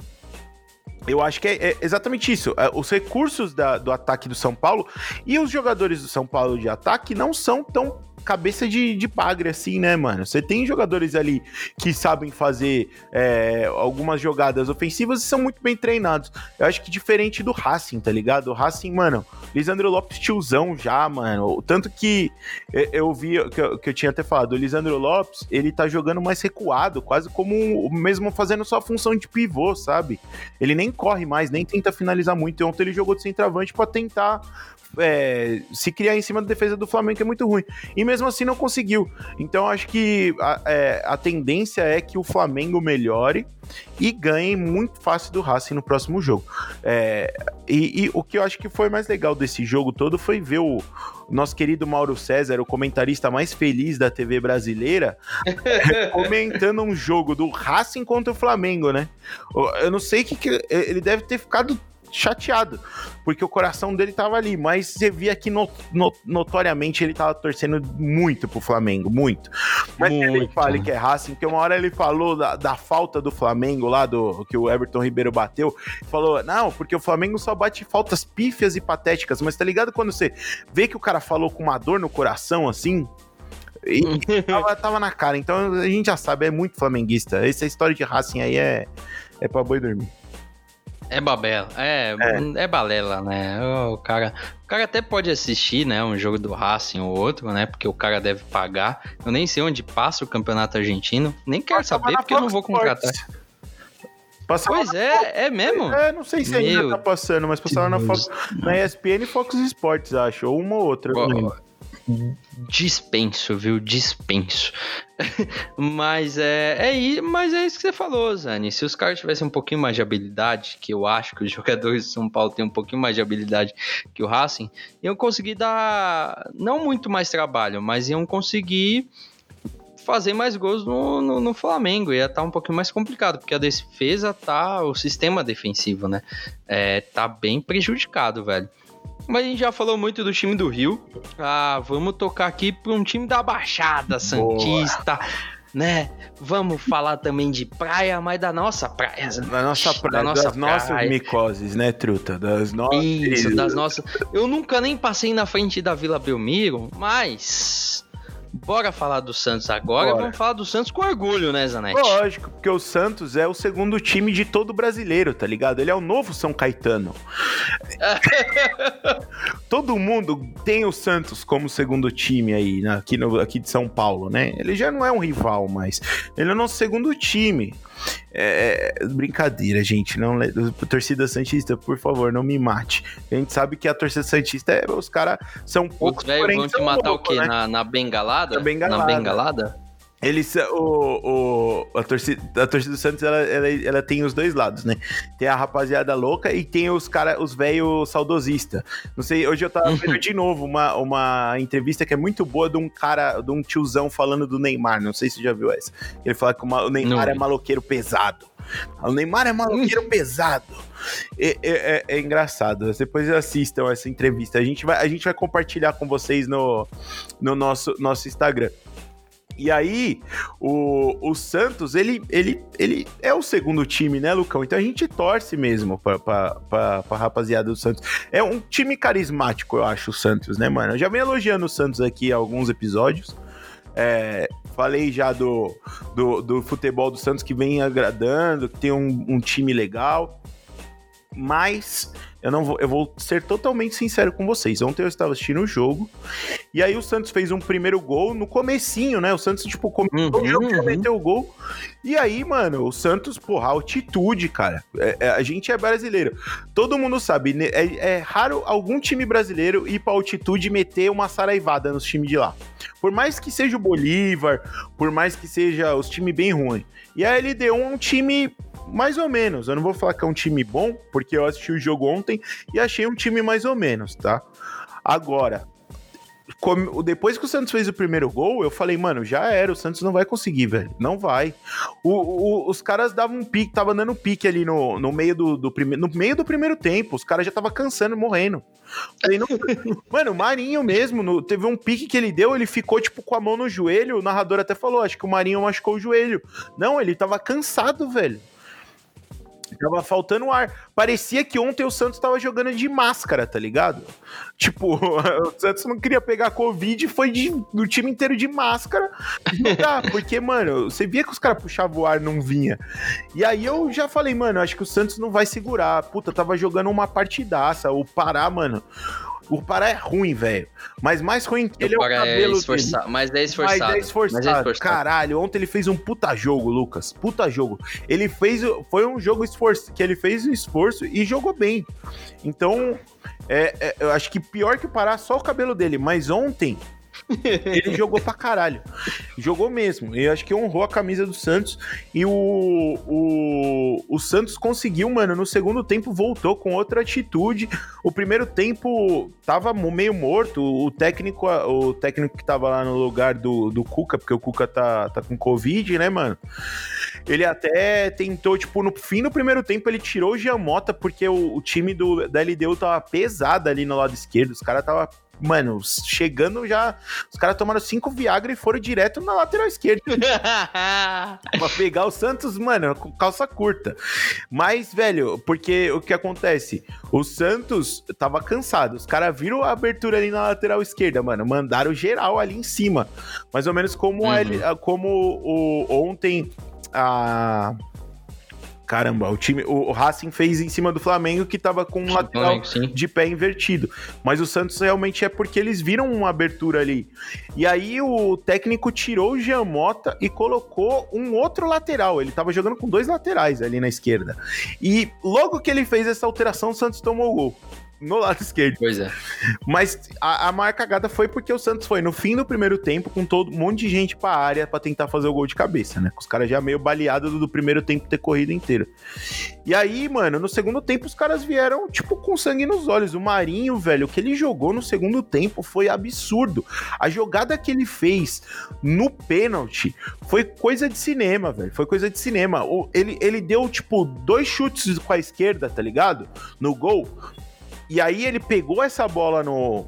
Eu acho que é, é exatamente isso. É, os recursos da, do ataque do São Paulo e os jogadores do São Paulo de ataque não são tão cabeça de, de bagre, assim, né, mano? Você tem jogadores ali que sabem fazer é, algumas jogadas ofensivas e são muito bem treinados. Eu acho que diferente do Racing, tá ligado? O Racing, mano, Lisandro Lopes tiozão já, mano. Tanto que eu vi, que eu, que eu tinha até falado, o Lisandro Lopes, ele tá jogando mais recuado, quase como mesmo fazendo sua função de pivô, sabe? Ele nem corre mais, nem tenta finalizar muito. Ontem ele jogou de centroavante para tentar é, se criar em cima da defesa do Flamengo, que é muito ruim. E mesmo assim não conseguiu. Então acho que a, é, a tendência é que o Flamengo melhore e ganhe muito fácil do Racing no próximo jogo. É, e, e, o que eu acho que foi mais legal desse jogo todo foi ver o nosso querido Mauro César, o comentarista mais feliz da TV brasileira, comentando um jogo do Racing contra o Flamengo, né? Eu não sei que, que ele deve ter ficado chateado, porque o coração dele tava ali, mas você via que no, no, notoriamente ele tava torcendo muito pro Flamengo, muito. Mas muito. ele fale que é Racing, porque uma hora ele falou da, da, falta do Flamengo lá, do que o Everton Ribeiro bateu, falou, não, porque o Flamengo só bate faltas pífias e patéticas, mas tá ligado quando você vê que o cara falou com uma dor no coração, assim, e tava, tava, na cara. Então a gente já sabe, é muito flamenguista. Essa história de Racing aí é, é pra boi dormir. É babela, é, é, é, balela, né? O cara, o cara até pode assistir, né, um jogo do Racing ou outro, né? Porque o cara deve pagar. Eu nem sei onde passa o campeonato argentino, nem quero saber porque eu não vou contratar. Passava pois é, é mesmo? É, não sei se Meu ainda tá passando, mas passava na, Fox, na ESPN e Fox Sports, acho, ou uma ou outra. Boa, dispenso, viu? Dispenso. mas é, é, mas é isso que você falou, Zani. Se os caras tivessem um pouquinho mais de habilidade, que eu acho que os jogadores de São Paulo têm um pouquinho mais de habilidade que o Racing, iam conseguir dar não muito mais trabalho, mas iam conseguir fazer mais gols no, no, no Flamengo. Ia estar tá um pouquinho mais complicado, porque a defesa tá. O sistema defensivo, né? É, tá bem prejudicado, velho. Mas a gente já falou muito do time do Rio. Ah, vamos tocar aqui para um time da Baixada Santista. Boa né? Vamos falar também de praia, mas da nossa praia. Da nossa praia, da nossa das praia. nossas micoses, né, truta? Das nossas. Isso, das nossas. Eu nunca nem passei na frente da Vila Belmiro, mas Bora falar do Santos agora. Bora. Vamos falar do Santos com orgulho, né, Zanetti? Lógico, porque o Santos é o segundo time de todo brasileiro, tá ligado? Ele é o novo São Caetano. todo mundo tem o Santos como segundo time aí, né, aqui, no, aqui de São Paulo, né? Ele já não é um rival mais. Ele é o nosso segundo time. É, é brincadeira, gente. Não, torcida Santista, por favor, não me mate. A gente sabe que a torcida Santista, é, os caras são poucos. Os velhos vão te matar louco, o quê? Né? Na, na bengalada? Na bengalada. Na bengalada? Eles, o, o, a, torcida, a torcida do Santos, ela, ela, ela, tem os dois lados, né? Tem a rapaziada louca e tem os cara, os velhos saudosistas. Não sei, hoje eu tava uhum. vendo de novo uma, uma entrevista que é muito boa de um cara, de um tiozão falando do Neymar. Não sei se você já viu essa. Ele fala que o Neymar Não. é maloqueiro pesado. O Neymar é maloqueiro pesado. É, é, é, é, engraçado. Depois assistam essa entrevista. A gente vai, a gente vai compartilhar com vocês no, no nosso, nosso Instagram. E aí, o, o Santos, ele, ele, ele é o segundo time, né, Lucão? Então a gente torce mesmo pra, pra, pra, pra rapaziada do Santos. É um time carismático, eu acho, o Santos, né, mano? Eu já venho elogiando o Santos aqui há alguns episódios. É, falei já do, do, do, futebol do Santos que vem agradando, que tem um, um time legal. Mas eu não vou, eu vou ser totalmente sincero com vocês. Ontem eu estava assistindo o jogo e aí o Santos fez um primeiro gol no comecinho, né? O Santos tipo começou uhum, o jogo, uhum. meteu o gol. E aí, mano, o Santos, porra, altitude, cara. É, é, a gente é brasileiro. Todo mundo sabe, né? é, é raro algum time brasileiro ir pra altitude e meter uma saraivada nos times de lá. Por mais que seja o Bolívar, por mais que seja os times bem ruins. E a LDU é um time mais ou menos. Eu não vou falar que é um time bom, porque eu assisti o jogo ontem e achei um time mais ou menos, tá? Agora, depois que o Santos fez o primeiro gol, eu falei, mano, já era, o Santos não vai conseguir, velho. Não vai. O, o, os caras davam um pique, tava dando pique ali no, no meio do, do primeiro. No meio do primeiro tempo. Os caras já tava cansando, morrendo. Falei, não... mano, o Marinho mesmo, no, teve um pique que ele deu, ele ficou, tipo, com a mão no joelho. O narrador até falou: acho que o Marinho machucou o joelho. Não, ele tava cansado, velho. Tava faltando ar. Parecia que ontem o Santos tava jogando de máscara, tá ligado? Tipo, o Santos não queria pegar Covid e foi de, do time inteiro de máscara jogar. porque, mano, você via que os caras puxavam o ar não vinha. E aí eu já falei, mano, acho que o Santos não vai segurar. Puta, tava jogando uma partidaça. O Pará, mano. O Pará é ruim, velho. Mas mais ruim que ele é o é cabelo é dele. Mas é esforçado. Mas é esforçado. Mas é esforçado. Caralho, ontem ele fez um puta jogo, Lucas. Puta jogo. Ele fez. Foi um jogo esforço, que ele fez um esforço e jogou bem. Então, é, é, eu acho que pior que o Pará, só o cabelo dele. Mas ontem, ele jogou pra caralho. Jogou mesmo. Eu acho que honrou a camisa do Santos. E o, o, o Santos conseguiu, mano, no segundo tempo voltou com outra atitude. O primeiro tempo tava meio morto. O técnico, o técnico que tava lá no lugar do, do Cuca, porque o Cuca tá, tá com Covid, né, mano? Ele até tentou, tipo, no fim do primeiro tempo, ele tirou o Giamota, porque o, o time do, da LDU tava pesado ali no lado esquerdo. Os caras tava mano, chegando já. Os caras tomaram cinco Viagra e foram direto na lateral esquerda. pra pegar o Santos, mano, com calça curta. Mas, velho, porque o que acontece? O Santos tava cansado. Os caras viram a abertura ali na lateral esquerda, mano. Mandaram geral ali em cima. Mais ou menos como, uhum. a, como o, ontem a caramba, o time, o, o Racing fez em cima do Flamengo que tava com um lateral de pé invertido. Mas o Santos realmente é porque eles viram uma abertura ali. E aí o técnico tirou o Jean Mota e colocou um outro lateral. Ele tava jogando com dois laterais ali na esquerda. E logo que ele fez essa alteração, o Santos tomou o gol no lado esquerdo. Pois é. Mas a, a maior cagada foi porque o Santos foi no fim do primeiro tempo com todo um monte de gente pra área para tentar fazer o gol de cabeça, né? Os caras já meio baleados do, do primeiro tempo ter corrido inteiro. E aí, mano, no segundo tempo os caras vieram, tipo, com sangue nos olhos. O Marinho, velho, o que ele jogou no segundo tempo foi absurdo. A jogada que ele fez no pênalti foi coisa de cinema, velho. Foi coisa de cinema. Ele, ele deu, tipo, dois chutes com a esquerda, tá ligado? No gol. E aí ele pegou essa bola no,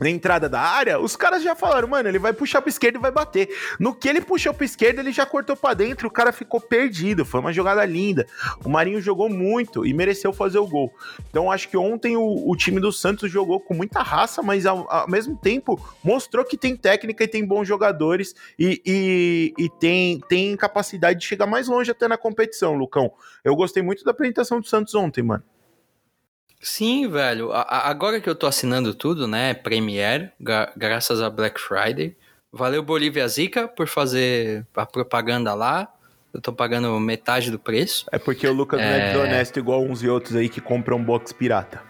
na entrada da área, os caras já falaram, mano, ele vai puxar pra esquerda e vai bater. No que ele puxou pra esquerda, ele já cortou pra dentro, o cara ficou perdido. Foi uma jogada linda. O Marinho jogou muito e mereceu fazer o gol. Então acho que ontem o, o time do Santos jogou com muita raça, mas ao, ao, mesmo tempo mostrou que tem técnica e tem bons jogadores e, e, e tem, tem capacidade de chegar mais longe até na competição, Lucão. Eu gostei muito da apresentação do Santos ontem, mano. Sim, velho. A, agora que eu tô assinando tudo, né? Premiere, gra graças a Black Friday. Valeu Bolívia Zica por fazer a propaganda lá. Eu tô pagando metade do preço. É porque o Lucas é... não é desonesto igual uns e outros aí que compram box pirata.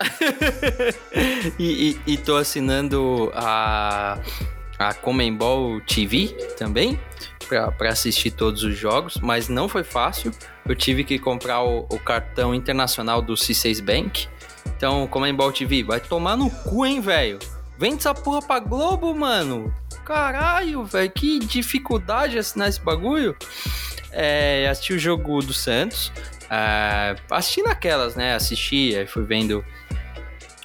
e, e, e tô assinando a, a Comembol TV também para assistir todos os jogos, mas não foi fácil. Eu tive que comprar o, o cartão internacional do C6 Bank. Então, Comembol TV, vai tomar no cu, hein, velho? Vende essa porra pra Globo, mano. Caralho, velho, que dificuldade assinar esse bagulho. É, assisti o jogo do Santos. É, assisti naquelas, né? Assisti, aí fui vendo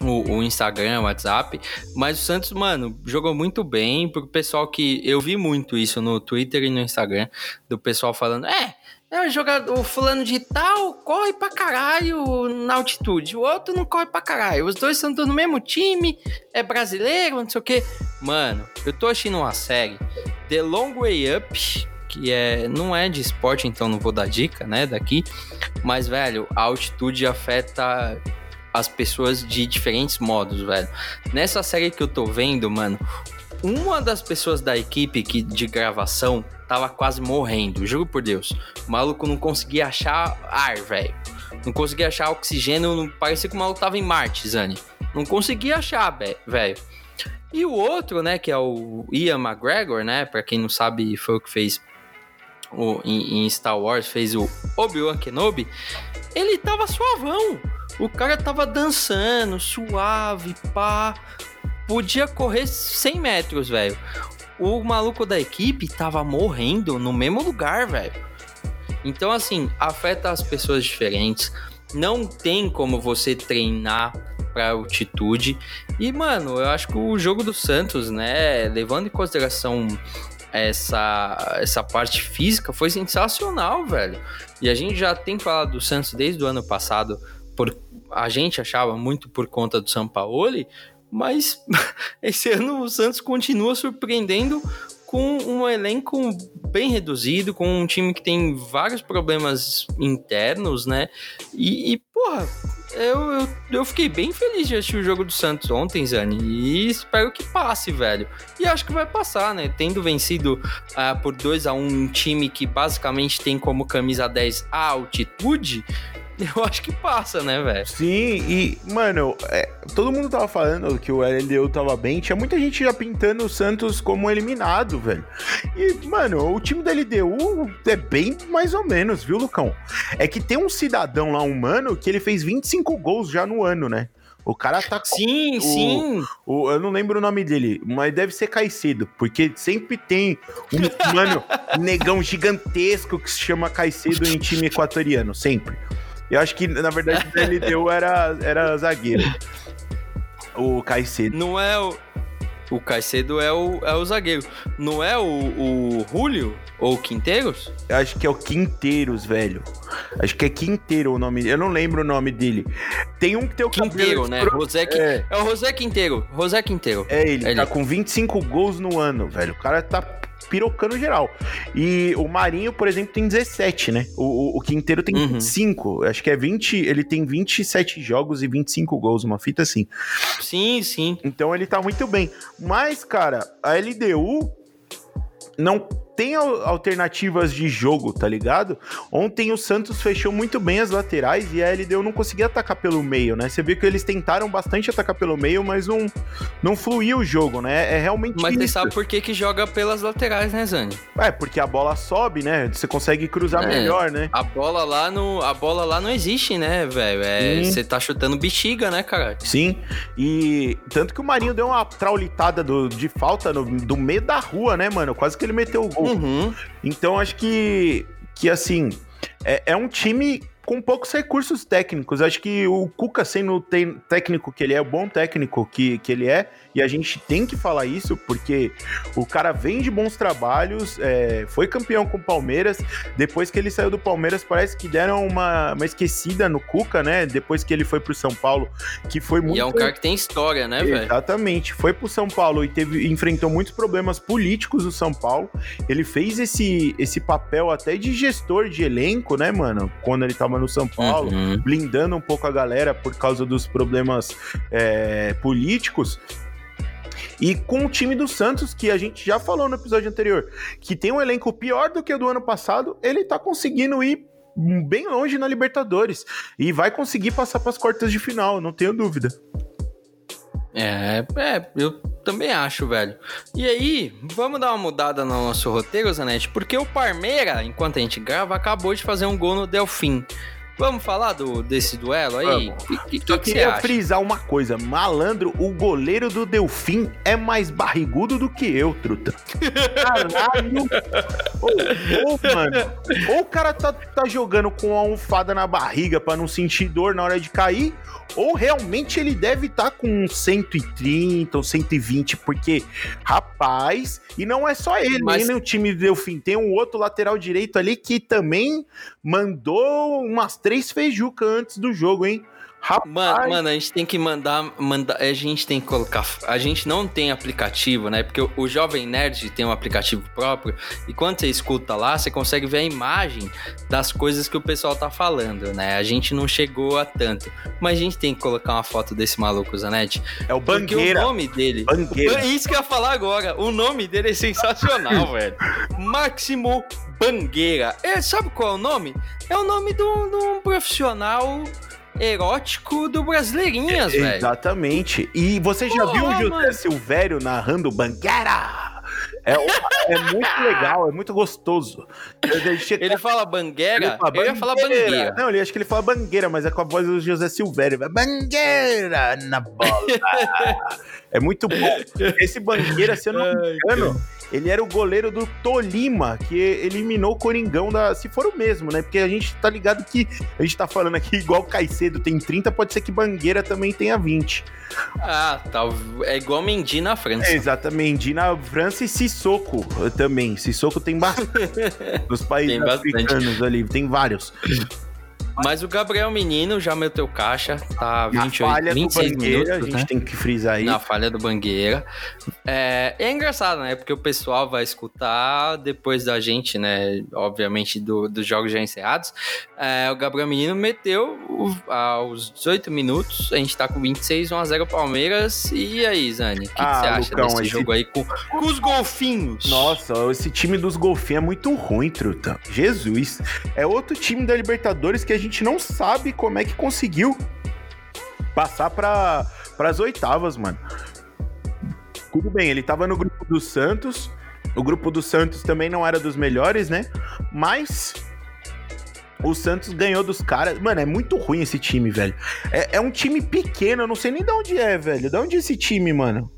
o, o, Instagram, o WhatsApp. Mas o Santos, mano, jogou muito bem. Pro pessoal que. Eu vi muito isso no Twitter e no Instagram. Do pessoal falando: é, é o jogador, fulano de tal corre pra caralho na altitude. O outro não corre pra caralho. Os dois estão no mesmo time, é brasileiro, não sei o quê. Mano, eu tô assistindo uma série, The Long Way Up que é não é de esporte, então não vou dar dica, né, daqui. Mas velho, a altitude afeta as pessoas de diferentes modos, velho. Nessa série que eu tô vendo, mano, uma das pessoas da equipe que, de gravação tava quase morrendo, juro por Deus. O maluco não conseguia achar ar, velho. Não conseguia achar oxigênio, não, parecia que o maluco tava em Marte, Zani. Não conseguia achar, velho. E o outro, né, que é o Ian McGregor, né, pra quem não sabe, foi o que fez o, em, em Star Wars, fez o Obi-Wan Kenobi. Ele tava suavão. O cara tava dançando, suave, pá. Podia correr 100 metros, velho. O maluco da equipe tava morrendo no mesmo lugar, velho. Então, assim, afeta as pessoas diferentes. Não tem como você treinar pra altitude. E, mano, eu acho que o jogo do Santos, né, levando em consideração essa, essa parte física, foi sensacional, velho. E a gente já tem falado do Santos desde o ano passado por a gente achava muito por conta do São Paulo, mas esse ano o Santos continua surpreendendo com um elenco bem reduzido, com um time que tem vários problemas internos, né? E, e porra, eu, eu, eu, fiquei bem feliz de assistir o jogo do Santos ontem, Zani, e espero que passe, velho. E acho que vai passar, né? Tendo vencido uh, por 2 a 1 um, time que basicamente tem como camisa 10 a altitude, eu acho que passa, né, velho? Sim, e, mano, é, todo mundo tava falando que o LDU tava bem, tinha muita gente já pintando o Santos como eliminado, velho. E, mano, o time da LDU é bem mais ou menos, viu, Lucão? É que tem um cidadão lá, um mano, que ele fez 25 gols já no ano, né? O cara tá com. Sim, o, sim. O, eu não lembro o nome dele, mas deve ser Caicedo, porque sempre tem um, mano, negão gigantesco que se chama Caicedo em time equatoriano, sempre. Eu acho que, na verdade, o LDU era, era zagueiro. O Caicedo. Não é o. O Caicedo é o, é o zagueiro. Não é o, o Julio ou Quinteiros? Eu acho que é o Quinteiros, velho. Acho que é Quinteiro o nome. Eu não lembro o nome dele. Tem um que tem o Quinteiro, né? José, é. é o José Quinteiro. José Quinteiro. É ele, ele, tá com 25 gols no ano, velho. O cara tá pirocando geral. E o Marinho, por exemplo, tem 17, né? O, o, o Quinteiro tem uhum. 25. Acho que é 20. Ele tem 27 jogos e 25 gols, uma fita assim. Sim, sim. Então ele tá muito bem. Mas, cara, a LDU não tem alternativas de jogo, tá ligado? Ontem o Santos fechou muito bem as laterais e a LDU não conseguia atacar pelo meio, né? Você viu que eles tentaram bastante atacar pelo meio, mas não, não fluiu o jogo, né? É realmente Mas isso. você sabe por que que joga pelas laterais, né, Zani? É, porque a bola sobe, né? Você consegue cruzar é, melhor, né? A bola lá no, a bola lá não existe, né, velho? É, você tá chutando bexiga, né, cara? Sim. E tanto que o Marinho deu uma traulitada do, de falta no, do meio da rua, né, mano? Quase que ele meteu o gol. Uhum. Então acho que, que assim, é, é um time com poucos recursos técnicos. Acho que o Cuca, sendo o técnico que ele é, o bom técnico que, que ele é, e a gente tem que falar isso, porque o cara vem de bons trabalhos, é, foi campeão com o Palmeiras, depois que ele saiu do Palmeiras, parece que deram uma, uma esquecida no Cuca, né? Depois que ele foi pro São Paulo, que foi muito... E é um cara que tem história, né, velho? Exatamente. Foi pro São Paulo e teve, enfrentou muitos problemas políticos no São Paulo. Ele fez esse, esse papel até de gestor de elenco, né, mano? Quando ele tava no São Paulo, uhum. blindando um pouco a galera por causa dos problemas é, políticos. E com o time do Santos, que a gente já falou no episódio anterior, que tem um elenco pior do que o do ano passado, ele tá conseguindo ir bem longe na Libertadores e vai conseguir passar para as quartas de final, não tenho dúvida. É, é, eu também acho, velho. E aí, vamos dar uma mudada no nosso roteiro, Zanetti, porque o Parmeira, enquanto a gente grava, acabou de fazer um gol no Delfim. Vamos falar do, desse duelo aí? O que, que, que, queria frisar uma coisa. Malandro, o goleiro do Delfim é mais barrigudo do que eu, truta. Caralho. Ô, mano. Ou o cara tá, tá jogando com a almofada na barriga para não sentir dor na hora de cair, ou realmente ele deve estar tá com 130 ou 120, porque, rapaz, e não é só ele, Mas... nem o time do Delfim, tem um outro lateral direito ali que também mandou umas três feijucas antes do jogo, hein? Rapaz. Mano, mano, a gente tem que mandar, mandar. A gente tem que colocar. A gente não tem aplicativo, né? Porque o, o, Jovem Nerd tem um aplicativo próprio. E quando você escuta lá, você consegue ver a imagem das coisas que o pessoal tá falando, né? A gente não chegou a tanto. Mas a gente tem que colocar uma foto desse maluco, Zanetti. É o Bangueira. o nome dele. Bangueira. Isso que eu ia falar agora. O nome dele é sensacional, velho. Máximo Bangueira. É, sabe qual é o nome? É o nome de um profissional erótico do Brasileirinhas, velho. Exatamente. E você já viu o José mano. Silvério narrando Banguera? É, é muito legal, é muito gostoso. Ele fala bangueira? Ele fala eu ia falar bangueira. Não, ele acho que ele fala bangueira, mas é com a voz do José Silvério. Bangueira na bola. é muito bom. Esse bangueira, se eu não me engano, ele era o goleiro do Tolima, que eliminou o Coringão da. Se for o mesmo, né? Porque a gente tá ligado que a gente tá falando aqui igual o Caicedo tem 30, pode ser que Bangueira também tenha 20. Ah, tá. É igual Mendy na França. É, exatamente. Mendy na França e Sissoko também. Sissoko tem bastante. Nos países tem africanos ali, tem vários. Mas o Gabriel Menino já meteu caixa, tá 28, Na falha 26 do Bangueira, minutos, a gente né? tem que frisar aí. Na falha do Bangueira. É, é engraçado, né? Porque o pessoal vai escutar depois da gente, né? Obviamente, do, dos jogos já encerrados. É, o Gabriel Menino meteu aos 18 minutos. A gente tá com 26, 1x0 Palmeiras. E aí, Zani? O que, ah, que, você acha Lucão, desse esse... jogo aí com, com os golfinhos? Nossa, esse time dos golfinhos é muito ruim, truta. Jesus. É outro time da Libertadores que a gente não sabe como é que conseguiu passar para as oitavas, mano. Tudo bem, ele tava no grupo do Santos. O grupo do Santos também não era dos melhores, né? Mas o Santos ganhou dos caras. Mano, é muito ruim esse time, velho. É, é, um time pequeno, eu não sei nem de onde é, velho. De onde é esse time, mano?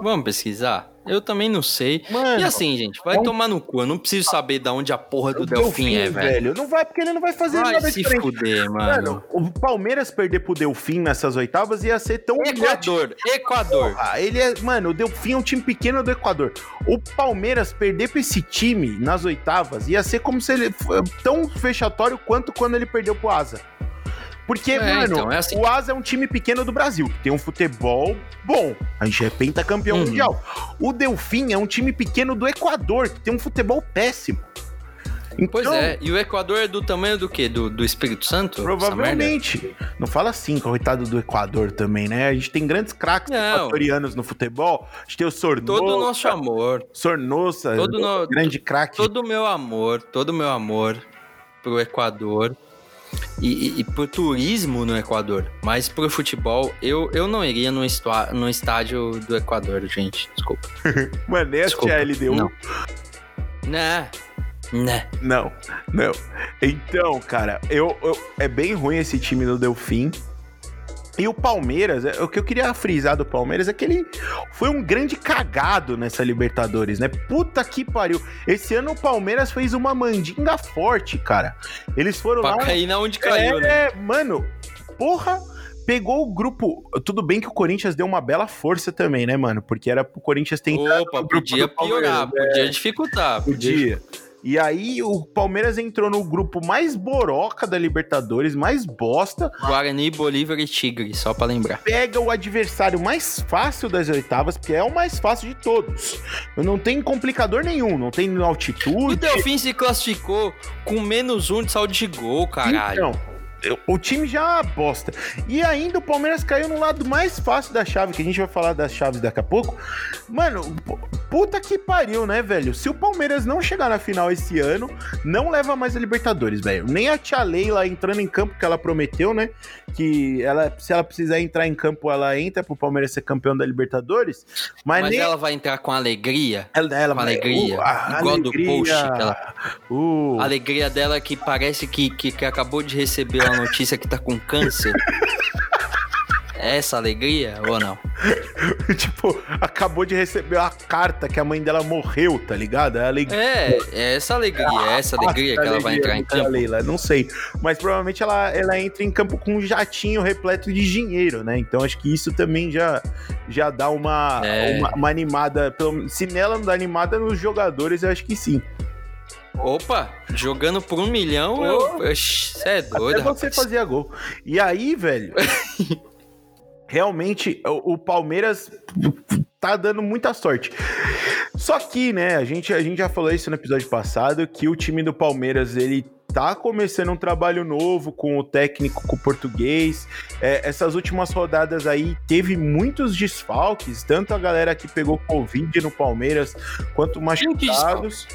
Vamos pesquisar? Eu também não sei. Mano, e assim, gente, vai é um... tomar no cu. Eu não preciso saber de onde a porra do Delfim, Delfim, é, velho. velho. Não vai, porque ele não vai fazer vai nada se diferente. fuder, mano. mano. O Palmeiras perder pro Delfim nessas oitavas ia ser tão... Equador, Equador. Ah, ele é... Mano, o Delfim é um time pequeno do Equador. O Palmeiras perder pra esse time nas oitavas ia ser como se ele... Tão fechatório quanto quando ele perdeu pro Asa. Porque, é, mano, então, é assim. o Asa é um time pequeno do Brasil, que tem um futebol bom. A gente é pentacampeão uhum. mundial. O Delfim é um time pequeno do Equador, que tem um futebol péssimo. Então, pois é, e o Equador é do tamanho do quê? Do, do Espírito Santo? Provavelmente. Não fala assim, coitado do Equador também, né? A gente tem grandes craques equatorianos no futebol. A gente tem o Sornosa. Todo o nosso amor. Sornosa, todo no, grande craque. Todo o meu amor, todo o meu amor pro Equador e, e, e pro turismo no Equador. Mas pro futebol, eu, eu não iria no, no estádio do Equador, gente. Desculpa. Mano, essa é a LDU? Não. Né? Né? Não, não. Então, cara, eu, eu, é bem ruim esse time do Delfim. E o Palmeiras, é, o que eu queria frisar do Palmeiras é que ele foi um grande cagado nessa Libertadores, né? Puta que pariu. Esse ano o Palmeiras fez uma mandinga forte, cara. Eles foram pra lá. Cair na onde caiu, é, né? Mano, porra. Pegou o grupo. Tudo bem que o Corinthians deu uma bela força também, né, mano? Porque era pro Corinthians tentar. Opa, podia piorar, podia é, dificultar. Podia. podia. E aí o Palmeiras entrou no grupo mais boroca da Libertadores, mais bosta. Guarani, Bolívar e Tigre, só para lembrar. Pega o adversário mais fácil das oitavas, porque é o mais fácil de todos. Não tem complicador nenhum, não tem altitude. O Delfim se classificou com menos um de saldo de gol, caralho. Então, o time já é uma bosta. E ainda o Palmeiras caiu no lado mais fácil da chave, que a gente vai falar das chaves daqui a pouco. Mano, puta que pariu, né, velho? Se o Palmeiras não chegar na final esse ano, não leva mais a Libertadores, velho. Nem a Tia Leila entrando em campo que ela prometeu, né? Que ela, se ela precisar entrar em campo, ela entra pro Palmeiras ser campeão da Libertadores. Mas, mas nem... ela vai entrar com alegria. Ela, ela com alegria. Uh, igual alegria. do post. Ela... Uh. A alegria dela que parece que, que, que acabou de receber a notícia que tá com câncer. É essa alegria ou não? tipo, acabou de receber a carta que a mãe dela morreu, tá ligado? É, alegria. é, é essa alegria, é essa alegria que ela vai entrar em campo. Leila, não sei. Mas provavelmente ela, ela entra em campo com um jatinho repleto de dinheiro, né? Então acho que isso também já, já dá uma, é. uma, uma animada. Pelo, se nela não dá animada nos jogadores, eu acho que sim. Opa, jogando por um milhão, oh, eu. Você é doido. Até você fazia gol. E aí, velho. realmente o, o, Palmeiras tá dando muita sorte. Só que, né, a gente, a gente já falou isso no episódio passado, que o time do Palmeiras, ele tá começando um trabalho novo com o técnico, com o português. É, essas últimas rodadas aí teve muitos desfalques, tanto a galera que pegou Covid no Palmeiras, quanto machucados.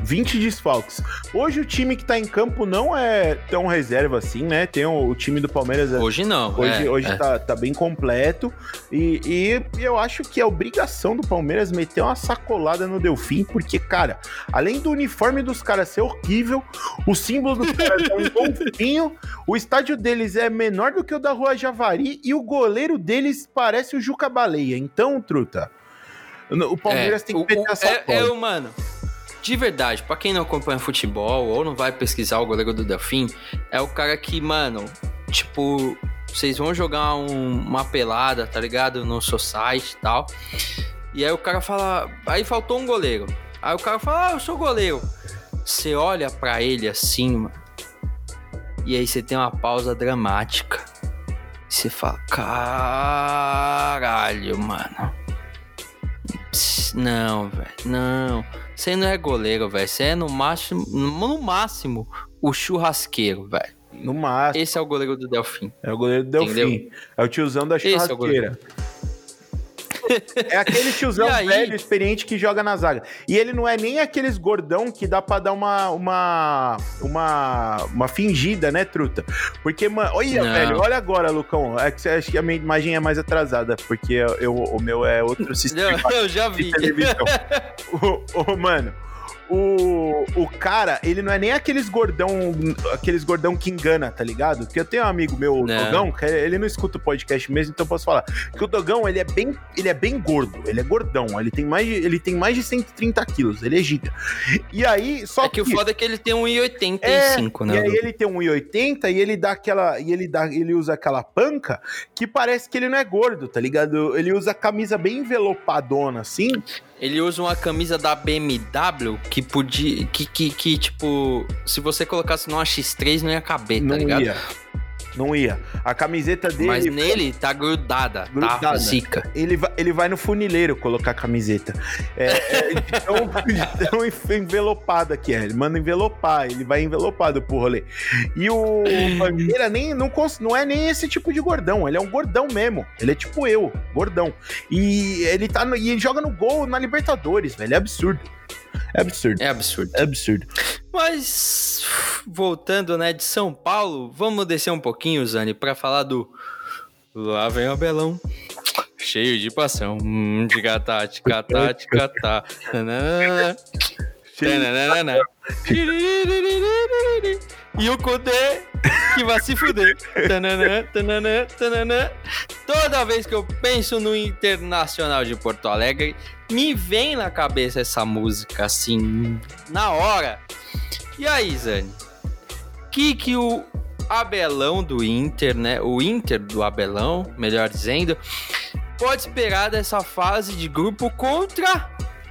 20 desfalques. Hoje o time que tá em campo não é tão reserva assim, né? Tem o, o time do Palmeiras. É, hoje não. Hoje, é, hoje é. Tá, tá bem completo. E, e, eu acho que é obrigação do Palmeiras meter uma sacolada no Delfim, porque, cara, além do uniforme dos caras ser horrível, o símbolo dos caras é um golfinho, o estádio deles é menor do que o da Rua Javari e o goleiro deles parece o Juca Baleia. Então, truta. O Palmeiras é, tem que meter essa é, é, mano de verdade, para quem não acompanha futebol ou não vai pesquisar o goleiro do Delfim, é o cara que, mano, tipo, vocês vão jogar um, uma pelada, tá ligado? No site e tal. E aí o cara fala, aí faltou um goleiro. Aí o cara fala, ah, eu sou goleiro. Você olha para ele assim, mano. E aí você tem uma pausa dramática. Você fala, caralho, mano. Não, velho, não. Você não é goleiro, velho. Você é no máximo, no máximo, o churrasqueiro, velho. No máximo. Esse é o goleiro do Delfim. É o goleiro do Delfim. Entendeu? É o tiozão da churrasqueira. É aquele tiozão velho, experiente que joga na zaga. E ele não é nem aqueles gordão que dá pra dar uma uma uma, uma fingida, né, truta? Porque, mano, olha, não. velho, olha agora, Lucão. É que você acha que a minha imagem é mais atrasada, porque eu, o meu é outro sistema. Não, eu já vi. o, o, mano, o, o cara, ele não é nem aqueles gordão, aqueles gordão que engana, tá ligado? Porque eu tenho um amigo meu, o Dogão, que ele não escuta o podcast mesmo, então eu posso falar. Que o Dogão, ele é bem, ele é bem gordo, ele é gordão, ele tem mais de, ele tem mais de 130 quilos, ele é giga. E aí, só é que... que o foda é que ele tem 1,85, é, né? E aí ele tem 1,80 e ele dá aquela, e ele dá, ele usa aquela panca que parece que ele não é gordo, tá ligado? Ele usa camisa bem envelopadona, assim. Ele usa uma camisa da BMW que podia. Que, que, que tipo, se você colocasse numa X3 não ia caber, tá não ligado? Ia. Não ia. A camiseta dele. Mas nele tá grudada, tá grudada. tá zica. Ele vai, ele vai no funileiro colocar a camiseta. É, é então, então envelopado aqui, é. Ele manda envelopar, ele vai envelopado pro rolê. E o Bandeira nem, não, não é nem esse tipo de gordão, ele é um gordão mesmo. Ele é tipo eu, gordão. E ele tá no, e ele joga no gol na Libertadores, velho. É absurdo. É absurdo. É absurdo. É absurdo. Mas, voltando, né, de São Paulo, vamos descer um pouquinho, Zani, para falar do. Lá vem o Abelão. Cheio de paixão. Hum, de catá, de catá, de catá. E o Kudê que vai se fuder. Tananã, tananã, tananã. Toda vez que eu penso no Internacional de Porto Alegre, me vem na cabeça essa música assim, na hora. E aí, Zani? Que que o Abelão do Inter, né? O Inter do Abelão, melhor dizendo, pode esperar dessa fase de grupo contra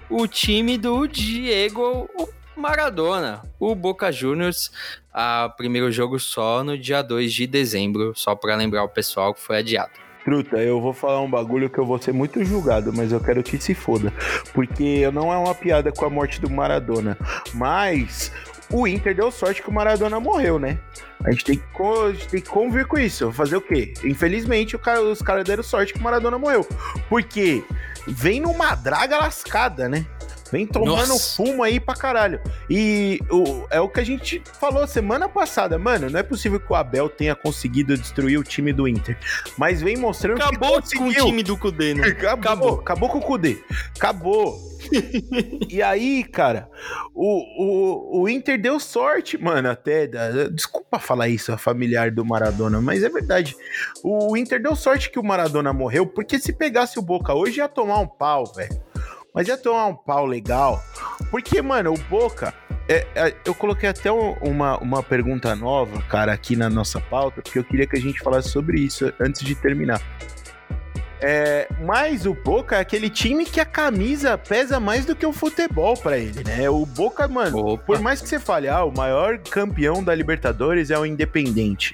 o time do Diego Maradona, o Boca Juniors, a primeiro jogo só no dia 2 de dezembro, só para lembrar o pessoal que foi adiado. Truta, eu vou falar um bagulho que eu vou ser muito julgado, mas eu quero que se foda. Porque não é uma piada com a morte do Maradona. Mas o Inter deu sorte que o Maradona morreu, né? A gente tem que, gente tem que convir com isso. Fazer o quê? Infelizmente, cara, os caras deram sorte que o Maradona morreu. Porque vem numa draga lascada, né? Vem tomando Nossa. fumo aí pra caralho. E o, é o que a gente falou semana passada. Mano, não é possível que o Abel tenha conseguido destruir o time do Inter. Mas vem mostrando acabou que Acabou com o time do Cudê, né? Acabou, acabou. Acabou com o Cudê. Acabou. e aí, cara, o, o, o Inter deu sorte, mano, até. Desculpa falar isso, a familiar do Maradona, mas é verdade. O Inter deu sorte que o Maradona morreu, porque se pegasse o Boca hoje ia tomar um pau, velho. Mas ia tomar um pau legal. Porque, mano, o Boca. É, é, eu coloquei até uma, uma pergunta nova, cara, aqui na nossa pauta, porque eu queria que a gente falasse sobre isso antes de terminar. É, mas o Boca é aquele time que a camisa pesa mais do que o futebol para ele, né? O Boca, mano, Opa. por mais que você fale, ah, o maior campeão da Libertadores é o Independente.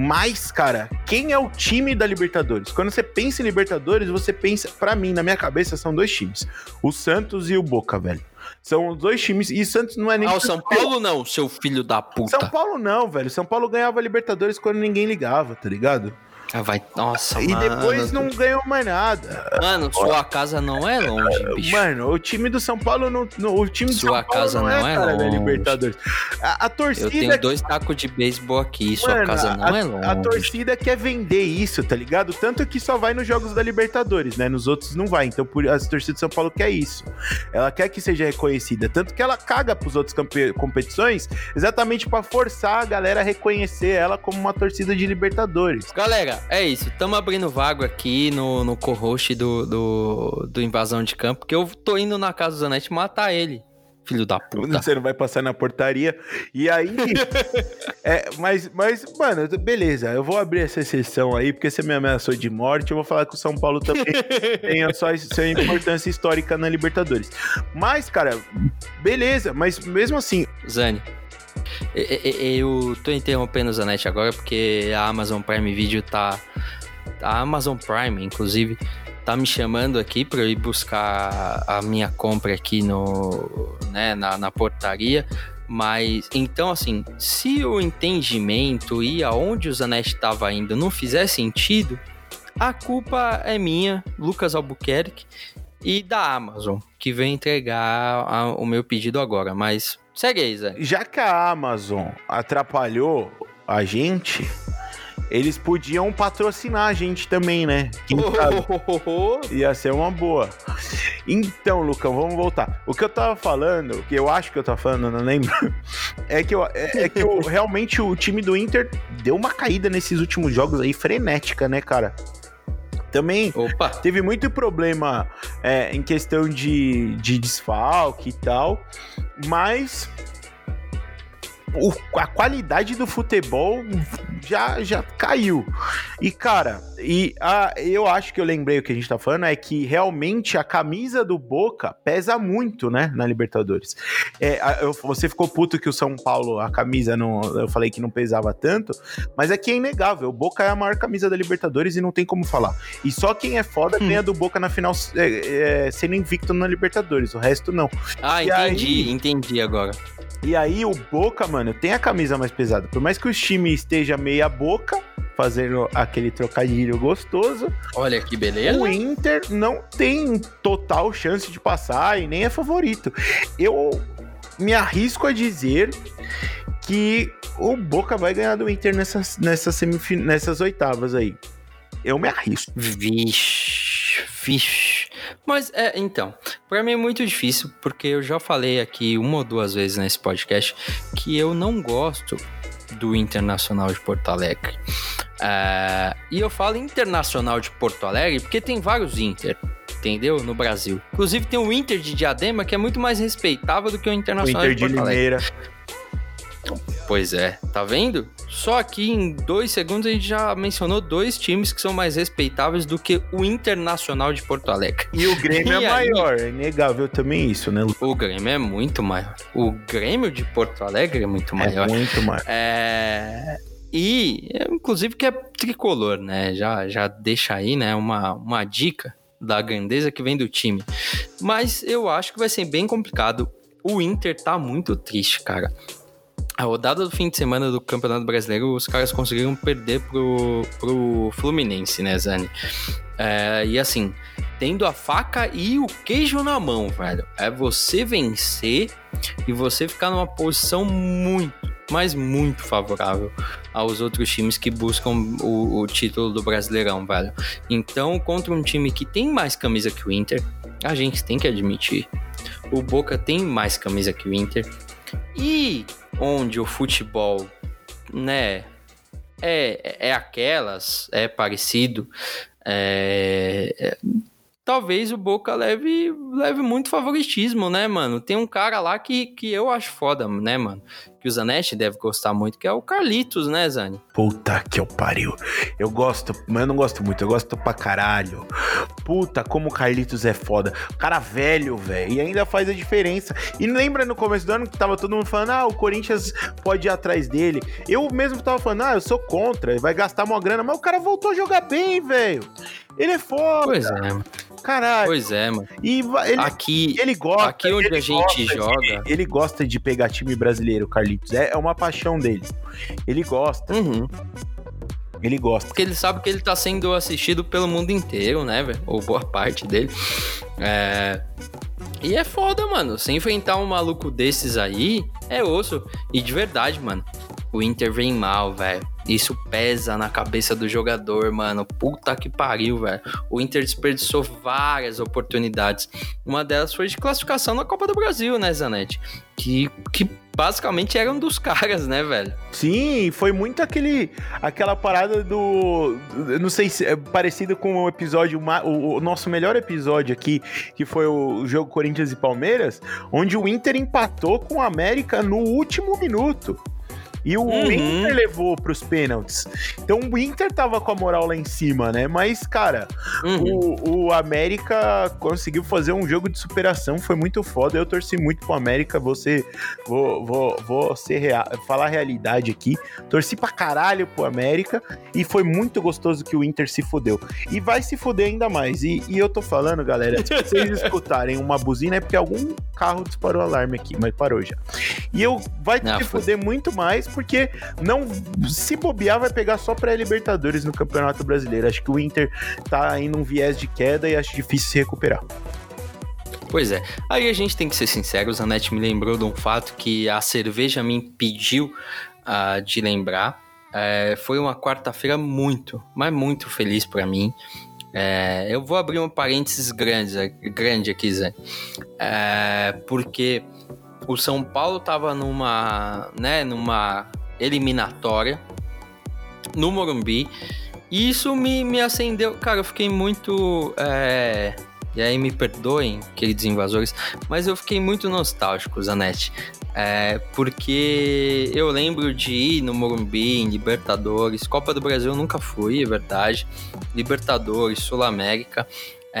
Mas, cara, quem é o time da Libertadores? Quando você pensa em Libertadores, você pensa, para mim, na minha cabeça, são dois times: o Santos e o Boca, velho. São os dois times. E Santos não é nem. Ah, o São Paulo não, seu filho da puta. São Paulo não, velho. São Paulo ganhava Libertadores quando ninguém ligava, tá ligado? Ah, vai. Nossa, E mano. depois não ganhou mais nada. Mano, sua casa não é longe, bicho. Mano, o time do São Paulo não. o time do sua São Paulo casa não, é, cara, longe. Libertadores. A, a, torcida. Eu tenho dois tacos de beisebol aqui, sua mano, casa não a, é longe. A torcida quer vender isso, tá ligado? Tanto que só vai nos jogos da Libertadores, né? Nos outros não vai. Então, por, a torcida do São Paulo quer isso. Ela quer que seja reconhecida. Tanto que ela caga pros outros competições exatamente para forçar a galera a reconhecer ela como uma torcida de Libertadores. Galera, é isso. Tamo abrindo vago aqui no, no co-host do, do, do Invasão de Campo, porque eu tô indo na casa do Zanetti matar ele. Filho da puta. Você não vai passar na portaria. E aí. é, mas, mas, mano, beleza. Eu vou abrir essa exceção aí, porque você me ameaçou de morte. Eu vou falar que o São Paulo também tem a sua, sua importância histórica na Libertadores. Mas, cara, beleza. Mas mesmo assim. Zane, eu tô interrompendo o Zanetti agora porque a Amazon Prime Video tá a Amazon Prime, inclusive, tá me chamando aqui para eu ir buscar a minha compra aqui no, né, na, na portaria. Mas então, assim, se o entendimento e aonde o Zanetti estava indo não fizer sentido, a culpa é minha, Lucas Albuquerque, e da Amazon, que vem entregar a, o meu pedido agora. Mas segue aí, Zé. Já que a Amazon atrapalhou a gente, eles podiam patrocinar a gente também, né? Oh, Ia ser uma boa. Então, Lucão, vamos voltar. O que eu tava falando, que eu acho que eu tava falando, não lembro, é que, eu, é, é que eu, realmente o time do Inter deu uma caída nesses últimos jogos aí, frenética, né, cara? Também Opa. teve muito problema é, em questão de, de desfalque e tal, mas o, a qualidade do futebol já, já caiu. E, cara, e a, eu acho que eu lembrei o que a gente tá falando, é que realmente a camisa do Boca pesa muito, né, na Libertadores. É, eu, você ficou puto que o São Paulo, a camisa, não, eu falei que não pesava tanto, mas é que é inegável. O Boca é a maior camisa da Libertadores e não tem como falar. E só quem é foda hum. ganha do Boca na final é, é, sendo invicto na Libertadores, o resto não. Ah, e entendi, aí, entendi agora. E aí o Boca, mano, tem a camisa mais pesada. Por mais que o time esteja meia boca, fazendo aquele trocadilho gostoso. Olha que beleza. O Inter não tem total chance de passar e nem é favorito. Eu me arrisco a dizer que o Boca vai ganhar do Inter nessas, nessas, semifin... nessas oitavas aí. Eu me arrisco. Vixe, vixe. Mas é, então, para mim é muito difícil, porque eu já falei aqui uma ou duas vezes nesse podcast que eu não gosto do Internacional de Porto Alegre. Uh, e eu falo Internacional de Porto Alegre porque tem vários Inter, entendeu? No Brasil. Inclusive tem o Inter de Diadema que é muito mais respeitável do que o Internacional o Inter de Porto de Alegre. Limeira. Pois é, tá vendo? Só aqui em dois segundos a gente já mencionou dois times que são mais respeitáveis do que o Internacional de Porto Alegre. E o Grêmio é e é aí, maior, é inegável também isso, né? O Grêmio é muito maior. O Grêmio de Porto Alegre é muito é maior. É muito maior. É... E, inclusive, que é tricolor, né? Já, já deixa aí, né, uma, uma dica da grandeza que vem do time. Mas eu acho que vai ser bem complicado o Inter tá muito triste, cara. A rodada do fim de semana do Campeonato Brasileiro, os caras conseguiram perder pro, pro Fluminense, né, Zani? É, e assim, tendo a faca e o queijo na mão, velho. É você vencer e você ficar numa posição muito, mas muito favorável aos outros times que buscam o, o título do Brasileirão, velho. Então, contra um time que tem mais camisa que o Inter, a gente tem que admitir. O Boca tem mais camisa que o Inter. E onde o futebol, né, é, é aquelas, é parecido, é, é talvez o Boca leve, leve muito favoritismo, né, mano? Tem um cara lá que, que eu acho foda, né, mano? Que o Zanetti deve gostar muito, que é o Carlitos, né, Zani? Puta que eu pariu. Eu gosto, mas eu não gosto muito, eu gosto pra caralho. Puta, como o Carlitos é foda. Cara velho, velho, e ainda faz a diferença. E lembra no começo do ano que tava todo mundo falando, ah, o Corinthians pode ir atrás dele. Eu mesmo tava falando, ah, eu sou contra, vai gastar uma grana, mas o cara voltou a jogar bem, velho. Ele é foda. Pois é. Caralho. Pois é, mano. E ele, aqui, ele gosta. Aqui onde a gente joga. De, ele gosta de pegar time brasileiro, Carlitos. É, é uma paixão dele. Ele gosta. Uhum. Ele gosta. Porque ele sabe que ele tá sendo assistido pelo mundo inteiro, né, velho? Ou boa parte dele. É. E é foda, mano. Se enfrentar um maluco desses aí, é osso. E de verdade, mano. O Inter vem mal, velho. Isso pesa na cabeça do jogador, mano. Puta que pariu, velho. O Inter desperdiçou várias oportunidades. Uma delas foi de classificação na Copa do Brasil, né, Zanetti? Que, que basicamente era um dos caras, né, velho? Sim, foi muito aquele aquela parada do não sei se é parecido com o episódio o, o, nosso melhor episódio aqui, que foi o jogo Corinthians e Palmeiras, onde o Inter empatou com o América no último minuto. E o uhum. Inter levou pros pênaltis. Então o Inter tava com a moral lá em cima, né? Mas, cara, uhum. o, o América conseguiu fazer um jogo de superação, foi muito foda. Eu torci muito pro América, você. Vou, vou, vou ser real, falar a realidade aqui. Torci pra caralho pro América e foi muito gostoso que o Inter se fudeu. E vai se fuder ainda mais. E, e eu tô falando, galera, se vocês escutarem uma buzina é porque algum carro disparou o alarme aqui, mas parou já. E eu vai se fuder muito mais porque não se bobear vai pegar só pré-libertadores no Campeonato Brasileiro. Acho que o Inter tá em um viés de queda e acho difícil se recuperar. Pois é. Aí a gente tem que ser sincero, o Zanetti me lembrou de um fato que a cerveja me impediu uh, de lembrar. É, foi uma quarta-feira muito, mas muito feliz para mim. É, eu vou abrir um parênteses grande, grande aqui, Zé. É, porque o São Paulo tava numa, né, numa eliminatória no Morumbi. E isso me, me acendeu. Cara, eu fiquei muito. É... E aí me perdoem, queridos invasores, mas eu fiquei muito nostálgico, Zanetti. É, porque eu lembro de ir no Morumbi, em Libertadores, Copa do Brasil eu nunca fui, é verdade. Libertadores, Sul-América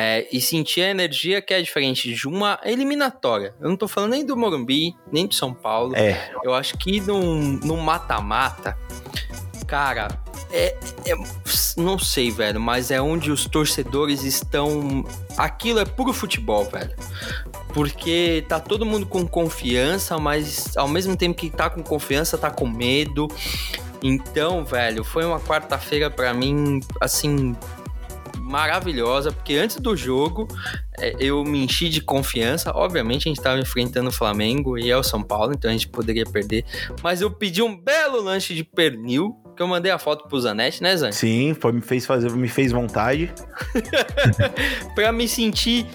é, e sentir a energia que é diferente de uma eliminatória. Eu não tô falando nem do Morumbi, nem do São Paulo. É. Eu acho que no mata-mata, cara, é, é, Não sei, velho, mas é onde os torcedores estão. Aquilo é puro futebol, velho. Porque tá todo mundo com confiança, mas ao mesmo tempo que tá com confiança, tá com medo. Então, velho, foi uma quarta-feira para mim, assim, maravilhosa, porque antes do jogo é, eu me enchi de confiança. Obviamente a gente estava enfrentando o Flamengo e é o São Paulo, então a gente poderia perder. Mas eu pedi um belo lanche de pernil, que eu mandei a foto pro Zanetti, né, Zan? Sim, foi, me fez fazer, me fez vontade. pra me sentir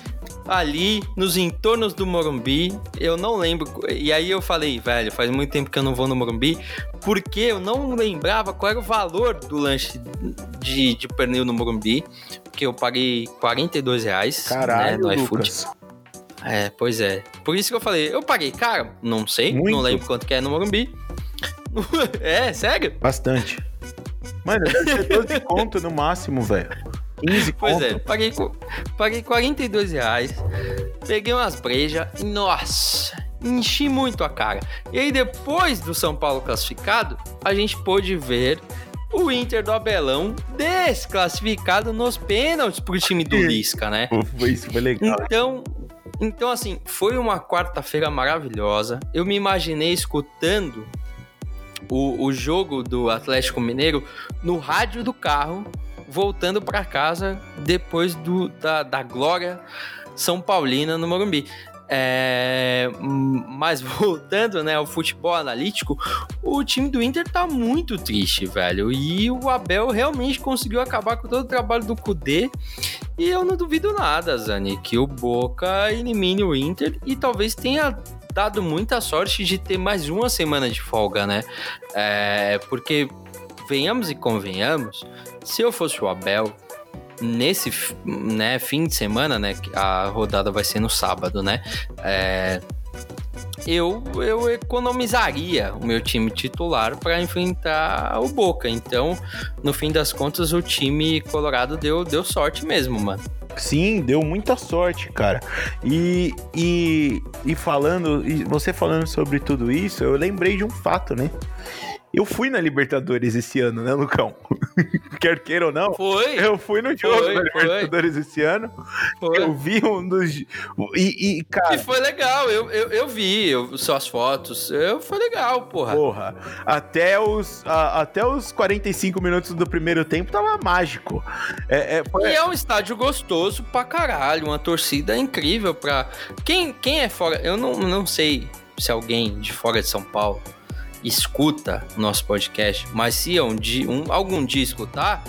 ali nos entornos do Morumbi. Eu não lembro. E aí eu falei, velho, faz muito tempo que eu não vou no Morumbi, porque eu não lembrava qual era o valor do lanche de, de pernil no Morumbi. Porque eu paguei 42 reais né, Caralho, né, no iFood. É, pois é. Por isso que eu falei, eu paguei caro, não sei, muito. não lembro quanto que é no Morumbi. é, sério? Bastante. Mano, deve ser 12 conto no máximo, velho. 15 Pois conto. é, paguei, paguei 42 reais, peguei umas brejas e, nossa, enchi muito a cara. E aí, depois do São Paulo classificado, a gente pôde ver o Inter do Abelão desclassificado nos pênaltis pro time do Lisca, né? Foi isso, foi legal. Então, Então, assim, foi uma quarta-feira maravilhosa. Eu me imaginei escutando o, o jogo do Atlético Mineiro no rádio do carro, voltando para casa depois do, da, da glória São Paulina no Morumbi. É, mas voltando né, ao futebol analítico, o time do Inter tá muito triste, velho. E o Abel realmente conseguiu acabar com todo o trabalho do Kudê. E eu não duvido nada, Zani, que o Boca elimine o Inter e talvez tenha dado muita sorte de ter mais uma semana de folga, né? É, porque, venhamos e convenhamos, se eu fosse o Abel, nesse né, fim de semana, né? A rodada vai ser no sábado, né? É, eu, eu economizaria o meu time titular para enfrentar o Boca. Então, no fim das contas, o time colorado deu, deu sorte mesmo, mano. Sim, deu muita sorte, cara. E, e, e falando, e você falando sobre tudo isso, eu lembrei de um fato, né? Eu fui na Libertadores esse ano, né, Lucão? Quer queira ou não. Foi. Eu fui no jogo foi, da Libertadores foi. esse ano. Foi. Eu vi um dos. E, e cara. E foi legal, eu, eu, eu vi eu, suas fotos. Eu, foi legal, porra. Porra. Até os, a, até os 45 minutos do primeiro tempo tava mágico. É, é, foi... E é um estádio gostoso pra caralho. Uma torcida incrível pra. Quem, quem é fora. Eu não, não sei se alguém de fora de São Paulo escuta o nosso podcast, mas se um dia, um, algum dia escutar,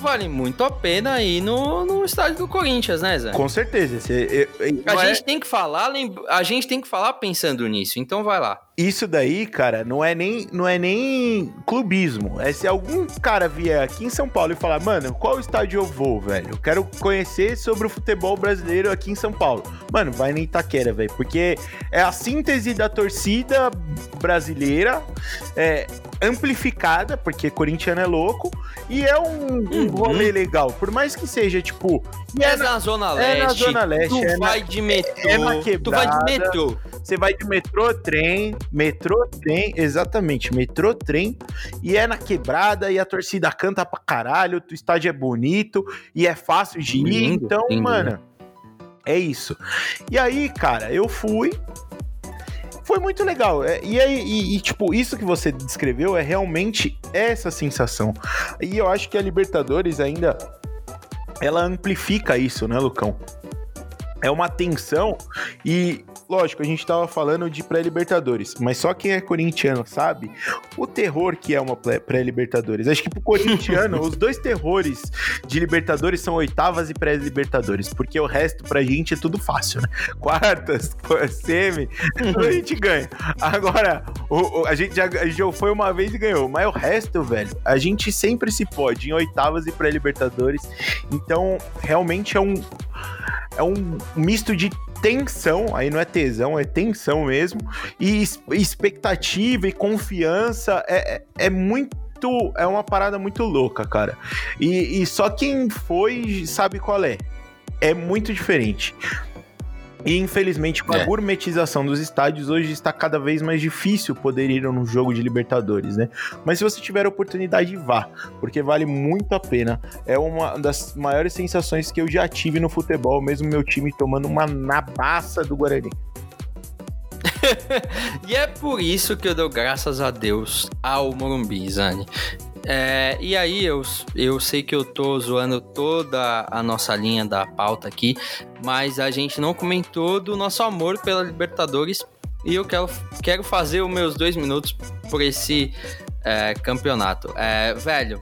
vale muito a pena ir no, no estádio do Corinthians, né, Zé? Com certeza. Esse, a é... gente tem que falar, a gente tem que falar pensando nisso, então vai lá isso daí, cara, não é nem não é nem clubismo. É se algum cara vier aqui em São Paulo e falar, mano, qual estádio eu vou, velho? Eu quero conhecer sobre o futebol brasileiro aqui em São Paulo. Mano, vai nem Itaquera, velho, porque é a síntese da torcida brasileira, é, amplificada, porque corintiano é louco, e é um, um uhum. rolê legal. Por mais que seja, tipo. É, é na, Zona Leste. É na Zona Leste. Tu é vai na, de metrô. É na quebrada, tu vai de metrô. Você vai de metrô, trem, metrô, trem, exatamente, metrô, trem, e é na quebrada, e a torcida canta pra caralho, o estádio é bonito, e é fácil de ir, lindo, então, lindo, mano, né? é isso. E aí, cara, eu fui, foi muito legal. É, e, aí, e, e, tipo, isso que você descreveu é realmente essa sensação. E eu acho que a Libertadores ainda ela amplifica isso, né, Lucão? É uma tensão e lógico, a gente tava falando de pré-libertadores, mas só quem é corintiano sabe o terror que é uma pré-libertadores. Acho que pro corintiano, os dois terrores de libertadores são oitavas e pré-libertadores, porque o resto pra gente é tudo fácil, né? Quartas, semi, a gente ganha. Agora, o, o, a, gente já, já foi uma vez e ganhou, mas o resto, velho, a gente sempre se pode em oitavas e pré-libertadores. Então, realmente é um é um misto de tensão, aí não é tesão, é tensão mesmo, e expectativa e confiança é, é, é muito é uma parada muito louca, cara. E, e, só quem foi sabe qual é. É muito diferente. E infelizmente, com a é. gourmetização dos estádios, hoje está cada vez mais difícil poder ir num jogo de Libertadores, né? Mas se você tiver a oportunidade, vá, porque vale muito a pena. É uma das maiores sensações que eu já tive no futebol, mesmo meu time tomando uma nabaça do Guarani. e é por isso que eu dou graças a Deus ao Morumbi, Zani. É, e aí, eu, eu sei que eu tô zoando toda a nossa linha da pauta aqui, mas a gente não comentou do nosso amor pela Libertadores e eu quero, quero fazer os meus dois minutos por esse é, campeonato. É, velho,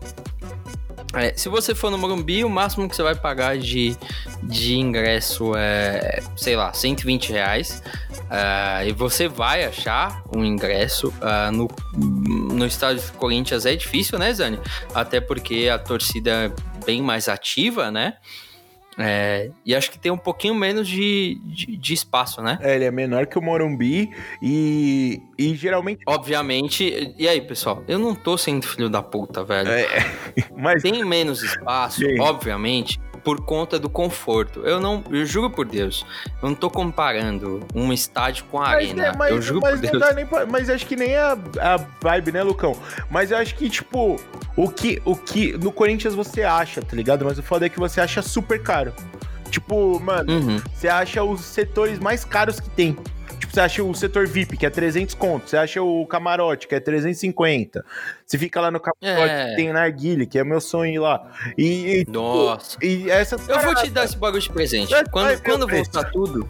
é, se você for no Morumbi, o máximo que você vai pagar de, de ingresso é, sei lá, 120 reais. Uh, e você vai achar um ingresso uh, no, no estádio do Corinthians. É difícil, né, Zani? Até porque a torcida é bem mais ativa, né? É, e acho que tem um pouquinho menos de, de, de, espaço, né? É, ele é menor que o Morumbi e, e geralmente. Obviamente. E aí, pessoal? Eu não tô sendo filho da puta, velho. É, mas. Tem menos espaço, Sim. obviamente por conta do conforto. Eu não, eu juro por Deus, eu não tô comparando um estádio com a mas, arena. É, mas, eu juro mas por Deus. Pra, mas acho que nem a, a vibe, né, Lucão? Mas eu acho que, tipo, o que, o que no Corinthians você acha, tá ligado? Mas o foda é que você acha super caro. Tipo, mano, Uhum. você acha os setores mais caros que tem. Você acha o setor VIP, que é 300 conto. Você acha o camarote, que é 350. Você fica lá no camarote, É. que tem narguile, que é meu sonho ir lá. E, e, Nossa. e essas Eu vou te dar esse bagulho de presente. Vai, Quando, quando voltar tudo.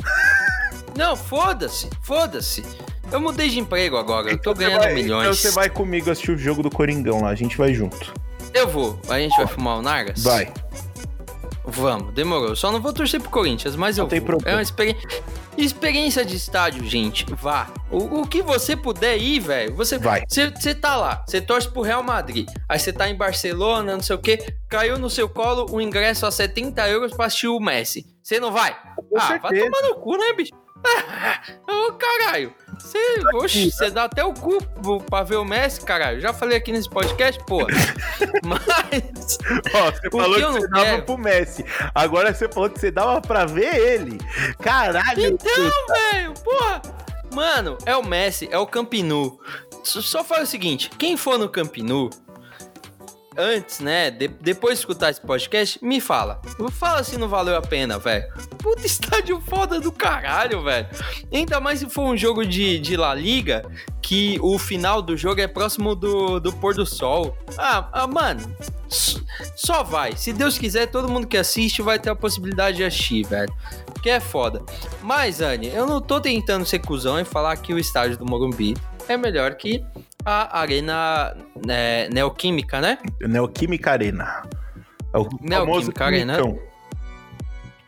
Não, foda-se, foda-se. Eu mudei de emprego agora, eu tô Então ganhando vai- milhões. Então você vai comigo assistir o jogo do Coringão lá, a gente vai junto. Eu vou. A gente vai fumar o Nargas? Vai. Vamos, demorou. Só não vou torcer pro Corinthians, mas Não eu tem vou. problema. É uma experi... experiência de estádio, gente. Vá. O, o que você puder ir, velho. Você Vai. Você tá lá, você torce pro Real Madrid. Aí você tá em Barcelona, não sei o quê. Caiu no seu colo o ingresso a 70 euros pra assistir o Messi. Você não vai? Com ah, vai certeza. tomar no cu, né, bicho? Ô, caralho. Você, oxe, você dá até o cu pra ver o Messi, caralho. Já falei aqui nesse podcast, pô. Mas. Ó, você falou que você dava quero? pro Messi. Agora você falou que você dava pra ver ele. Caralho. Então, velho, porra. Mano, é o Messi, é o Campinu. Só, só fala o seguinte: quem for no Campinu, antes, né? de- depois de escutar esse podcast, me fala. Fala se não valeu a pena, velho. Puta estádio foda do caralho, velho. Ainda mais se for um jogo de, de La Liga, que o final do jogo é próximo do, do pôr do sol. Ah, ah, mano. Só vai. Se Deus quiser, todo mundo que assiste vai ter a possibilidade de assistir, velho. Que é foda. Mas, Anne, eu não tô tentando ser cuzão e falar que o estádio do Morumbi é melhor que a Arena é, Neoquímica, né? Neoquímica Arena. É o famoso Neoquímica Arena.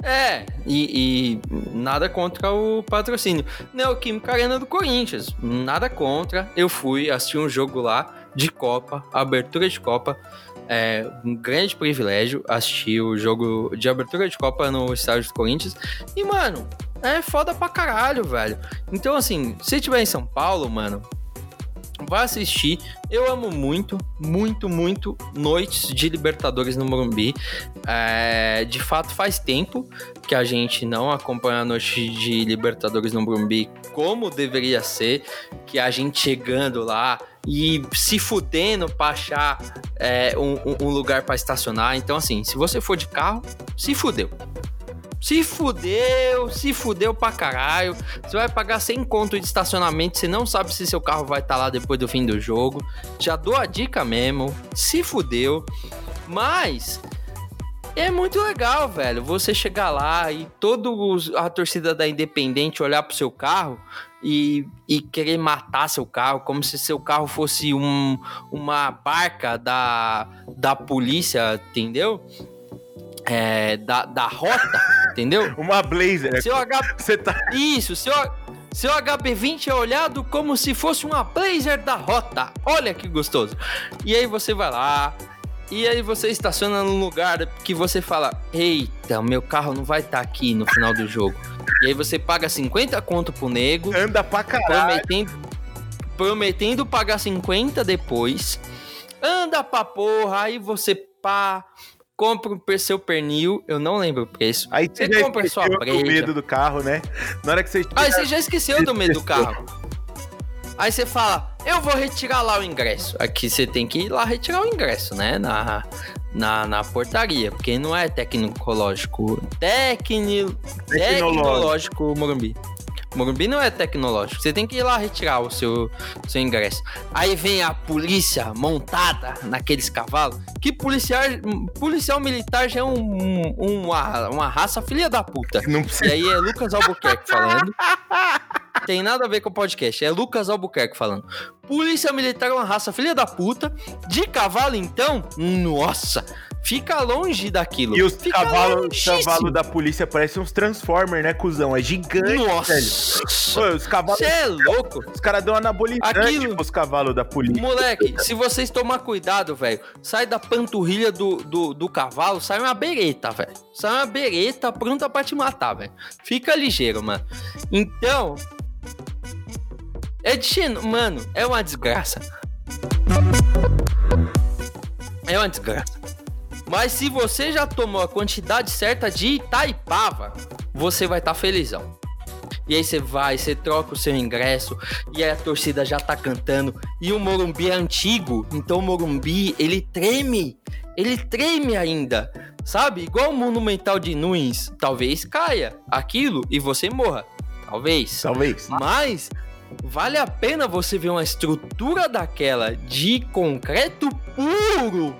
É, e, e nada contra o patrocínio. Neoquímica Arena do Corinthians, nada contra. Eu fui assistir um jogo lá de Copa, abertura de Copa. É um grande privilégio assistir o jogo de abertura de Copa no estádio do Corinthians. E, mano, é foda pra caralho, velho. Então, assim, se tiver em São Paulo, mano, Vá assistir. Eu amo muito, muito, muito noites de Libertadores no Morumbi. É, de fato, faz tempo que a gente não acompanha a noite de Libertadores no Morumbi como deveria ser. Que a gente chegando lá e se fudendo pra achar é, um, um- lugar pra estacionar. Então, assim, se você for de carro, se fudeu. Se fudeu, se fudeu pra caralho. Você vai pagar 100 conto de estacionamento, você não sabe se seu carro vai estar lá depois do fim do jogo. Já dou a dica mesmo, se fudeu. Mas é muito legal, velho. Você chegar lá e toda a torcida da Independente olhar pro seu carro e, e querer matar seu carro, como se seu carro fosse um, uma barca da, da polícia, entendeu? É, da, da rota, entendeu? Uma blazer. Seu H... Você tá. Isso, seu, seu HB20 é olhado como se fosse uma Blazer da rota. Olha que gostoso. E aí você vai lá, e aí você estaciona num lugar que você fala: Eita, meu carro não vai estar aqui no final do jogo. E aí você paga 50 conto pro nego, Anda pra caralho. prometendo, prometendo pagar 50 depois. Anda pra porra, aí você pá. Compra o seu pernil, eu não lembro o preço. Aí Você já compra sua breja. medo do carro, né? Na hora que você. Aí você já esqueceu do meio do carro. Aí você fala, eu vou retirar lá o ingresso. Aqui você tem que ir lá retirar o ingresso, né? Na, na, na portaria, porque não é tecnológico. Tecni, tecnológico Morumbi. Morumbi não é tecnológico. Você tem que ir lá retirar o seu, seu ingresso. Aí vem a polícia montada naqueles cavalos. Que policial, policial militar já é um, um- uma, uma raça filha da puta. Não E precisa. aí é Lucas Albuquerque falando. Tem nada a ver com o podcast, é Lucas Albuquerque falando. Polícia Militar é uma raça filha da puta. De cavalo, então, nossa, fica longe daquilo. E os cavalos cavalo da polícia parecem uns Transformers, né, cuzão? É gigante, velho. Nossa, Pô, os cavalos. você é louco. Os caras dão anabolizante Aquilo- pros cavalos da polícia. Moleque, se vocês tomar cuidado, velho, sai da panturrilha do, do, do cavalo, sai uma bereta, velho. Sai uma bereta pronta pra te matar, velho. Fica ligeiro, mano. Então. É de xeno- Mano, é uma desgraça. É uma desgraça. Mas se você já tomou a quantidade certa de Itaipava, você vai estar felizão. E aí você vai, você troca o seu ingresso, e aí a torcida já tá cantando. E o Morumbi é antigo, então o Morumbi, ele treme. Ele treme ainda. sabe? Igual o Monumental de Nunes, talvez caia aquilo e você morra. Talvez. Talvez. Mas vale a pena você ver uma estrutura daquela de concreto puro,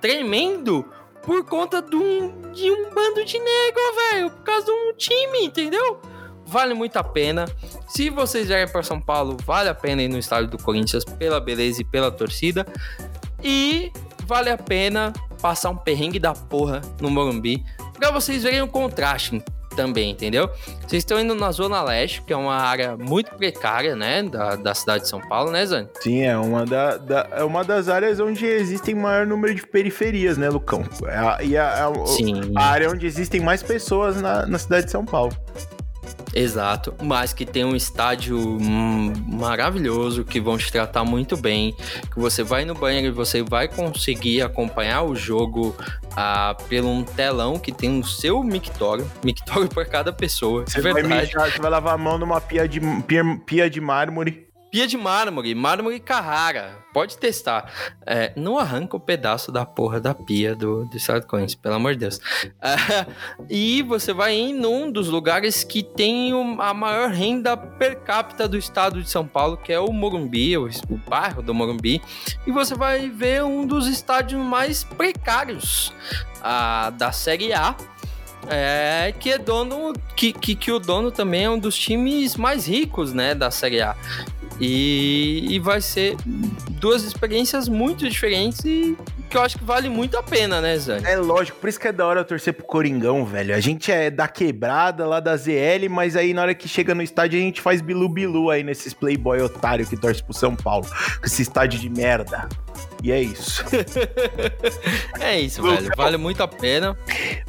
tremendo, por conta de um, de um bando de negro, velho. Por causa de um time, entendeu? Vale muito a pena. Se vocês vierem para São Paulo, vale a pena ir no estádio do Corinthians pela beleza e pela torcida. E vale a pena passar um perrengue da porra no Morumbi para vocês verem o contraste também, entendeu? Vocês estão indo na Zona Leste, que é uma área muito precária, né, da, da cidade de São Paulo, né, Zane? Sim, é uma, da, da é uma das áreas onde existem maior número de periferias, né, Lucão? É a, e a, a, Sim. a área onde existem mais pessoas na, na cidade de São Paulo. Exato, mas que tem um estádio hum, maravilhoso, que vão te tratar muito bem, que você vai no banheiro e você vai conseguir acompanhar o jogo ah, pelo um telão que tem o seu mictório, mictório para cada pessoa. Você vai, mijar, você vai lavar a mão numa pia de, pia, pia de mármore Pia de mármore, mármore Carrara. Pode testar. É, não arranca o pedaço da porra da pia do, do Estado pelo amor de Deus. É, e você vai em um dos lugares que tem a maior renda per capita do estado de São Paulo, que é o Morumbi, o, o bairro do Morumbi. E você vai ver um dos estádios mais precários a, da Série A. É, que é dono. Que, que, que o dono também é um dos times mais ricos, né, da Série A. E, e vai ser duas experiências muito diferentes e que eu acho que vale muito a pena, né, Zé? É lógico, por isso que é da hora eu torcer pro Coringão, velho. A gente é da quebrada lá da ZL, mas aí na hora que chega no estádio a gente faz bilu-bilu aí nesses playboy otário que torce pro São Paulo. Com esse estádio de merda. E é isso. é isso, velho. Vale muito a pena.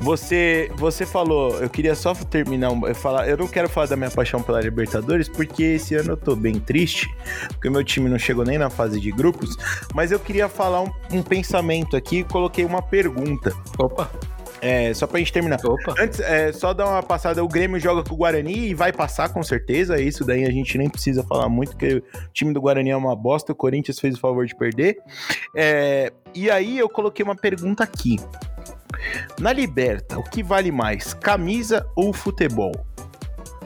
Você, você falou, eu queria só terminar, eu falar, eu não quero falar da minha paixão pela Libertadores, porque esse ano eu tô bem triste, porque meu time não chegou nem na fase de grupos, mas eu queria falar um, um pensamento aqui, coloquei uma pergunta. Opa. É, só pra gente terminar. Opa. Antes, é, só dar uma passada, o Grêmio joga com o Guarani e vai passar com certeza, isso daí a gente nem precisa falar muito, porque o time do Guarani é uma bosta, o Corinthians fez o favor de perder. É, e aí eu coloquei uma pergunta aqui. Na Liberta, o que vale mais, camisa ou futebol?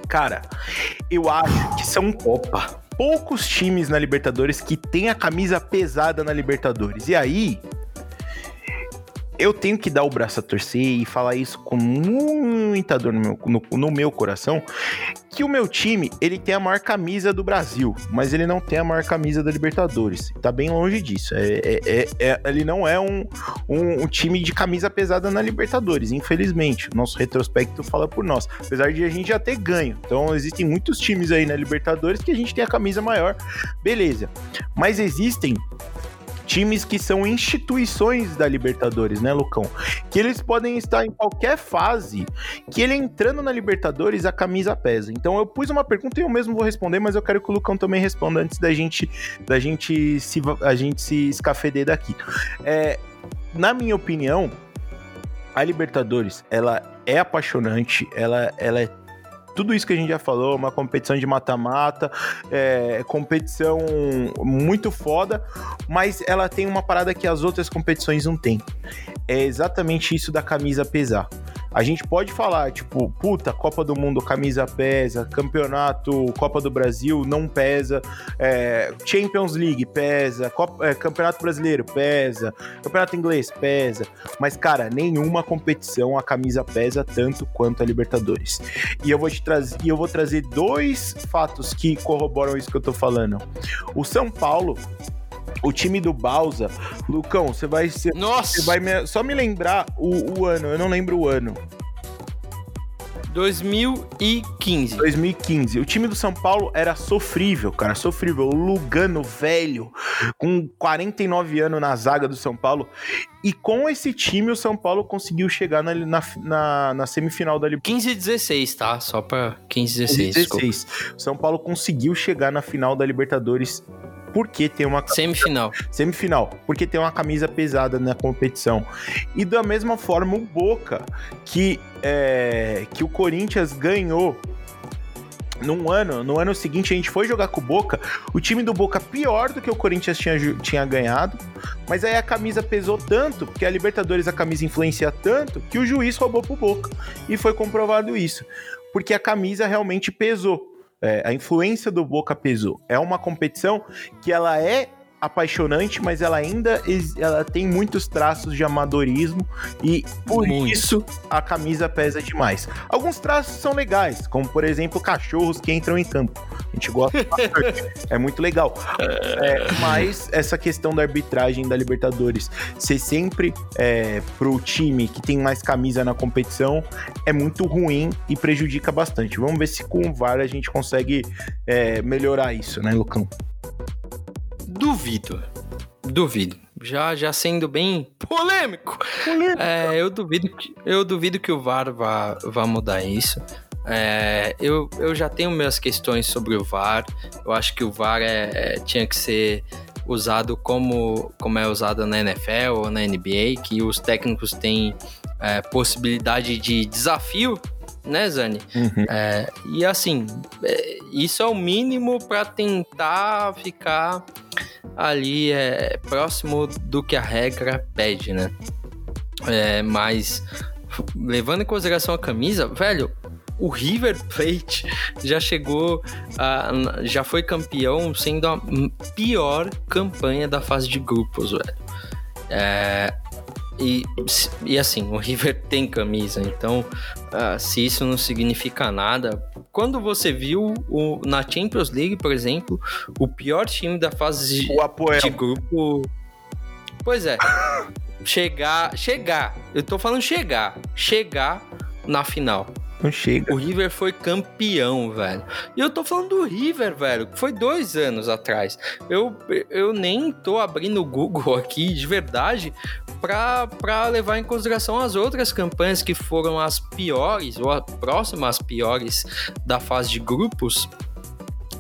Cara, eu acho que são Opa. poucos times na Libertadores que tem a camisa pesada na Libertadores. E aí, eu tenho que dar o braço a torcer e falar isso com muita dor no meu, no, no, meu coração, que o meu time, ele tem a maior camisa do Brasil, mas ele não tem a maior camisa da Libertadores. Tá bem longe disso. É, é, é, é ele não é um, um, um, time de camisa pesada na Libertadores, infelizmente. Nosso retrospecto fala por nós. Apesar de a gente já ter ganho. Então, existem muitos times aí na Libertadores que a gente tem a camisa maior. Beleza. Mas existem times que são instituições da Libertadores, né, Lucão? Que eles podem estar em qualquer fase, que ele entrando na Libertadores, a camisa pesa. Então eu pus uma pergunta e eu mesmo vou responder, mas eu quero que o Lucão também responda antes da gente, da gente se, a gente se escafeder daqui. É, na minha opinião, a Libertadores, ela é apaixonante, ela, ela é tudo isso que a gente já falou, uma competição de mata-mata, é, competição muito foda, mas ela tem uma parada que as outras competições não têm. É exatamente isso da camisa pesar. A gente pode falar, tipo, puta, Copa do Mundo, camisa pesa, campeonato, Copa do Brasil não pesa, é, Champions League pesa, Copa, é, Campeonato Brasileiro pesa, Campeonato Inglês pesa, mas, cara, nenhuma competição a camisa pesa tanto quanto a Libertadores. E eu vou te trazer, eu vou trazer dois fatos que corroboram isso que eu tô falando. O São Paulo o time do Balsa. Lucão, você vai ser. Nossa! Você vai me, só me lembrar o, o ano, eu não lembro o ano. 2015. 2015. O time do São Paulo era sofrível, cara, sofrível. O Lugano, velho, com 49 anos na zaga do São Paulo. E com esse time, o São Paulo conseguiu chegar na, na, na, na semifinal da Libertadores. 15 e 16, tá? Só pra 15 e 16. 16. O São Paulo conseguiu chegar na final da Libertadores porque tem uma semifinal. Semifinal, porque tem uma camisa pesada na competição. E da mesma forma o Boca, que é, que o Corinthians ganhou num ano, no ano seguinte a gente foi jogar com o Boca, o time do Boca pior do que o Corinthians tinha, tinha ganhado, mas aí a camisa pesou tanto, porque a Libertadores a camisa influencia tanto, que o juiz roubou pro Boca. E foi comprovado isso. Porque a camisa realmente pesou. É, a influência do Boca pesou. É uma competição que ela é apaixonante, mas ela ainda ela tem muitos traços de amadorismo e por Muito. isso a camisa pesa demais. Alguns traços são legais, como por exemplo cachorros que entram em campo. A gente gosta bastante, é muito legal. É, mas essa questão da arbitragem da Libertadores ser sempre é, pro time que tem mais camisa na competição é muito ruim e prejudica bastante. Vamos ver se com o VAR a gente consegue é, melhorar isso, né, Lucão? Duvido. Duvido. Já, já sendo bem polêmico. polêmico. É, eu duvido que eu duvido que o VAR vá, vá mudar isso. É, eu, eu já tenho minhas questões sobre o VAR. Eu acho que o VAR é, é, tinha que ser usado como, como é usado na NFL ou na NBA, que os técnicos têm é, possibilidade de desafio né, Zani? Uhum. É, e assim, é, isso é o mínimo para tentar ficar ali é, próximo do que a regra pede, né? É, mas levando em consideração a camisa, velho, o River Plate já chegou, a, já foi campeão sendo a pior campanha da fase de grupos, velho. É, e, e assim, o River tem camisa, então uh, se isso não significa nada. Quando você viu o, na Champions League, por exemplo, o pior time da fase de, de grupo. Pois é. chegar. Chegar. Eu tô falando chegar. Chegar na final. Não chega. O River foi campeão, velho. E eu tô falando do River, velho, foi dois anos atrás. Eu, eu nem tô abrindo o Google aqui de verdade para levar em consideração as outras campanhas que foram as piores, ou próximas às piores da fase de grupos.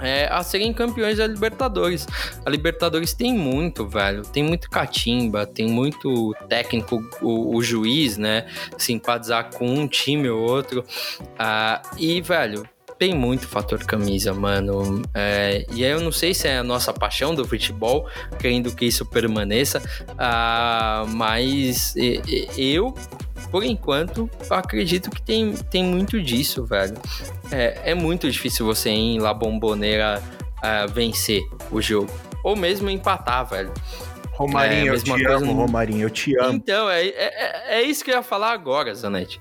É, a serem campeões da Libertadores. A Libertadores tem muito, velho. Tem muito catimba, tem muito técnico, o, o juiz, né? Simpatizar com um time ou outro. Uh, e, velho, tem muito fator camisa, mano. É, e aí eu não sei se é a nossa paixão do futebol, querendo que isso permaneça, uh, mas eu, por enquanto, acredito que tem, tem muito disso, velho. É, é muito difícil você ir em La Bomboneira uh, vencer o jogo. Ou mesmo empatar, velho. Romarinho, é, eu te amo, no... Romarinho, eu te amo. Então, é, é, é isso que eu ia falar agora, Zanetti.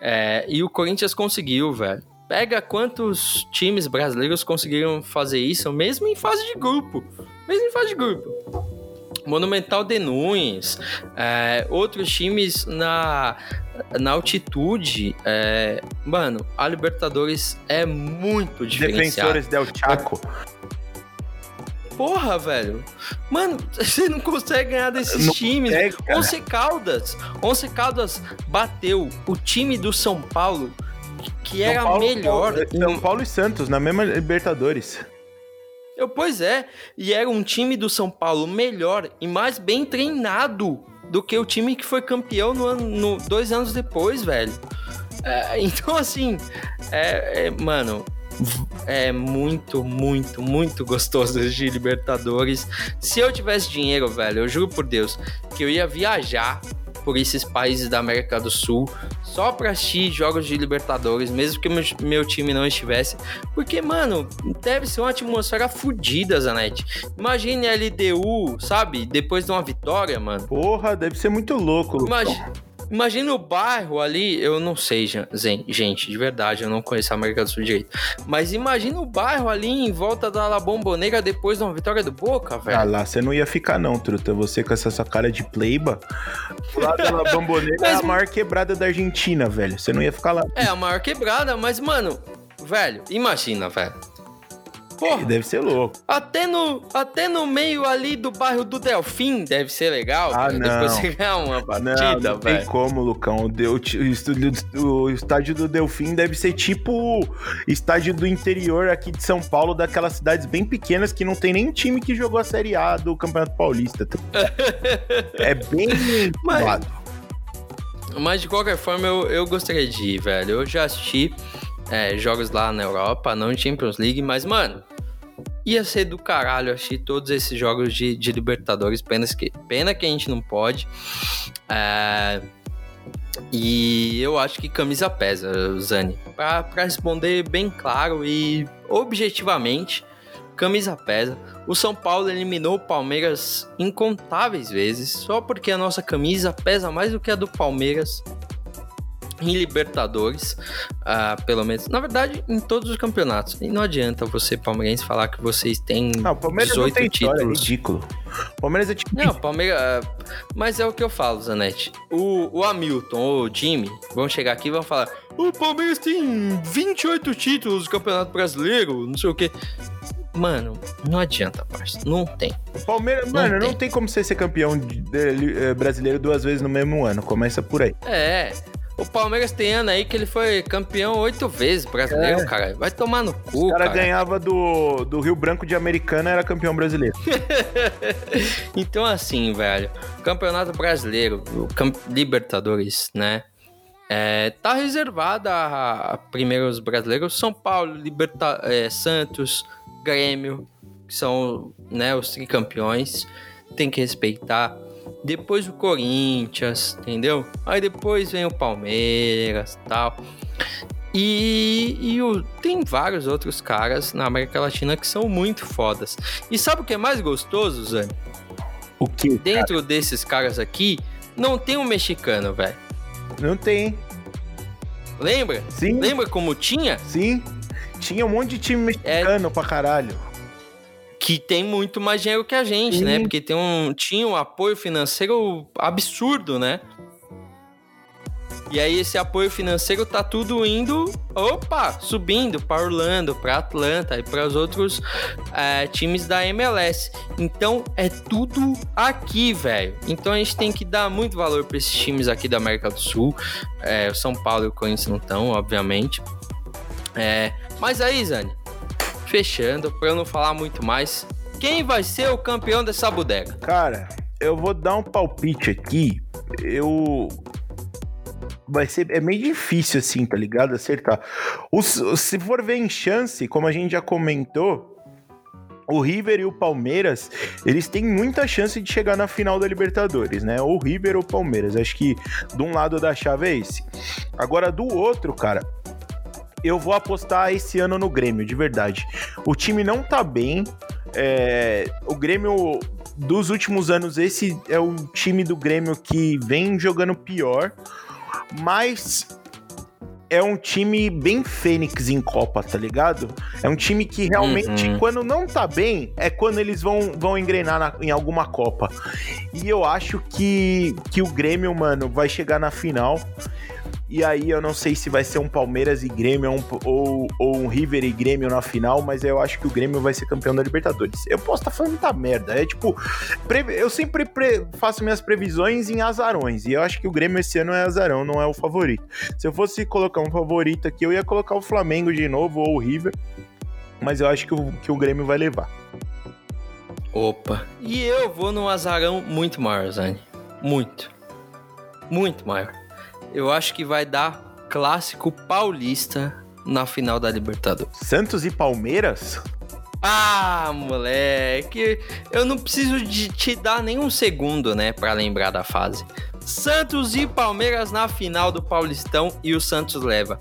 É, e o Corinthians conseguiu, velho. Pega quantos times brasileiros conseguiram fazer isso, mesmo em fase de grupo. Mesmo em fase de grupo. Monumental de Nunes, é, outros times na, na altitude. É, mano, a Libertadores é muito diferenciada. Defensores del Chaco. Porra, velho. Mano, você não consegue ganhar desses não times. Consegue, Once Caldas. Once Caldas bateu o time do São Paulo que era Paulo, melhor. São Paulo e Santos, na mesma Libertadores. Eu, pois é, e era um time do São Paulo melhor e mais bem treinado do que o time que foi campeão no ano, no, dois anos depois, velho. É, então, assim, é, é, mano, é muito, muito, muito gostoso de Libertadores. Se eu tivesse dinheiro, velho, eu juro por Deus que eu ia viajar por esses países da América do Sul só pra assistir jogos de Libertadores, mesmo que meu, meu time não estivesse. Porque, mano, deve ser uma atmosfera fodida, Zanetti. Imagine a LDU, sabe? Depois de uma vitória, mano. Porra, deve ser muito louco. Imagina. Imagina o bairro ali, eu não sei, gente, de verdade, eu não conheço a América do Sul direito. Mas imagina o bairro ali em volta da La Bombonera depois de uma vitória do Boca, velho. Ah lá, você não ia ficar não, truta. Você com essa sua cara de pleiba. Lá da La Bombonera mas... é a maior quebrada da Argentina, velho. Você não ia ficar lá. É a maior quebrada, mas, mano, velho, imagina, velho. Porra, deve ser louco. Até no, até no meio ali do bairro do Delfim deve ser legal. Ah, não. Depois você ganhar uma partida, não, não tem como, Lucão. O, estádio do Delfim deve ser tipo estádio do interior aqui de São Paulo, daquelas cidades bem pequenas que não tem nem time que jogou a Série A do Campeonato Paulista. é bem mas, mas de qualquer forma, eu, eu gostaria de ir, velho. Eu já assisti é, jogos lá na Europa, não Champions League, mas, mano, ia ser do caralho assistir todos esses jogos de, de Libertadores. Pena que, pena que a gente não pode. É, e eu acho que camisa pesa, Zani. Pra responder bem claro e objetivamente, camisa pesa. O São Paulo eliminou o Palmeiras incontáveis vezes, só porque a nossa camisa pesa mais do que a do Palmeiras em Libertadores, uh, pelo menos. Na verdade, em todos os campeonatos. E não adianta você, palmeirense, falar que vocês têm não, Palmeiras 18 não tem títulos. História, é ridículo. Palmeiras é tipo. Não, Palmeiras. Uh, mas é o que eu falo, Zanetti. O, o Hamilton ou o Jimmy vão chegar aqui e vão falar: o Palmeiras tem 28 títulos do Campeonato Brasileiro, não sei o quê. Mano, não adianta, parceiro. Não tem. Palmeiras, não mano, tem. não tem como você ser campeão de, de, de, eh, brasileiro duas vezes no mesmo ano. Começa por aí. É. O Palmeiras tem ano aí que ele foi campeão oito vezes brasileiro, é. cara. Vai tomar no cu, o cara. cara ganhava do, do Rio Branco de Americana era campeão brasileiro. então, assim, velho. Campeonato brasileiro, Camp Libertadores, né? É, tá reservada a, a primeiros brasileiros. São Paulo, Liberta é, Santos, Grêmio, que são né, os tricampeões. Tem que respeitar depois o Corinthians, entendeu? Aí depois vem o Palmeiras tal. E, e o, tem vários outros caras na América Latina que são muito fodas. E sabe o que é mais gostoso, Zé? O que? Dentro cara? desses caras aqui, não tem um mexicano, velho. Não tem. Lembra? Sim. Lembra como tinha? Sim. Tinha um monte de time mexicano é... pra caralho que tem muito mais dinheiro que a gente, né? Sim. né? Porque tem um, tinha um apoio financeiro absurdo, né? E aí esse apoio financeiro tá tudo indo, opa, subindo para Orlando, para Atlanta e para os outros é, times da MLS. Então é tudo aqui, velho. Então a gente tem que dar muito valor para esses times aqui da América do Sul. É, o São Paulo e o Corinthians não estão, obviamente. É, mas aí, Zane, fechando, para eu não falar muito mais, quem vai ser o campeão dessa bodega? Cara, eu vou dar um palpite aqui. Eu vai ser é meio difícil assim, tá ligado? Acertar. Os, se for ver em chance, como a gente já comentou, o River e o Palmeiras, eles têm muita chance de chegar na final da Libertadores, né? Ou River ou Palmeiras. Acho que de um lado da chave é esse. Agora do outro, cara, eu vou apostar esse ano no Grêmio, de verdade. O time não tá bem. É, o Grêmio dos últimos anos, esse é o time do Grêmio que vem jogando pior, mas é um time bem fênix em Copa, tá ligado? É um time que realmente, uhum. quando não tá bem, é quando eles vão, vão engrenar na, em alguma Copa. E eu acho que, que o Grêmio, mano, vai chegar na final. E aí eu não sei se vai ser um Palmeiras e Grêmio um, ou, ou um River e Grêmio na final, mas eu acho que o Grêmio vai ser campeão da Libertadores. Eu posso estar tá falando muita merda. É tipo, eu sempre faço minhas previsões em azarões. E eu acho que o Grêmio esse ano é azarão, não é o favorito. Se eu fosse colocar um favorito aqui, eu ia colocar o Flamengo de novo ou o River. Mas eu acho que o, que o Grêmio vai levar. Opa. E eu vou num azarão muito maior, Zane. Muito. Muito maior eu acho que vai dar clássico paulista na final da Libertadores. Santos e Palmeiras? Ah, moleque, eu não preciso de te dar nem um segundo, né, para lembrar da fase. Santos e Palmeiras na final do Paulistão e o Santos leva.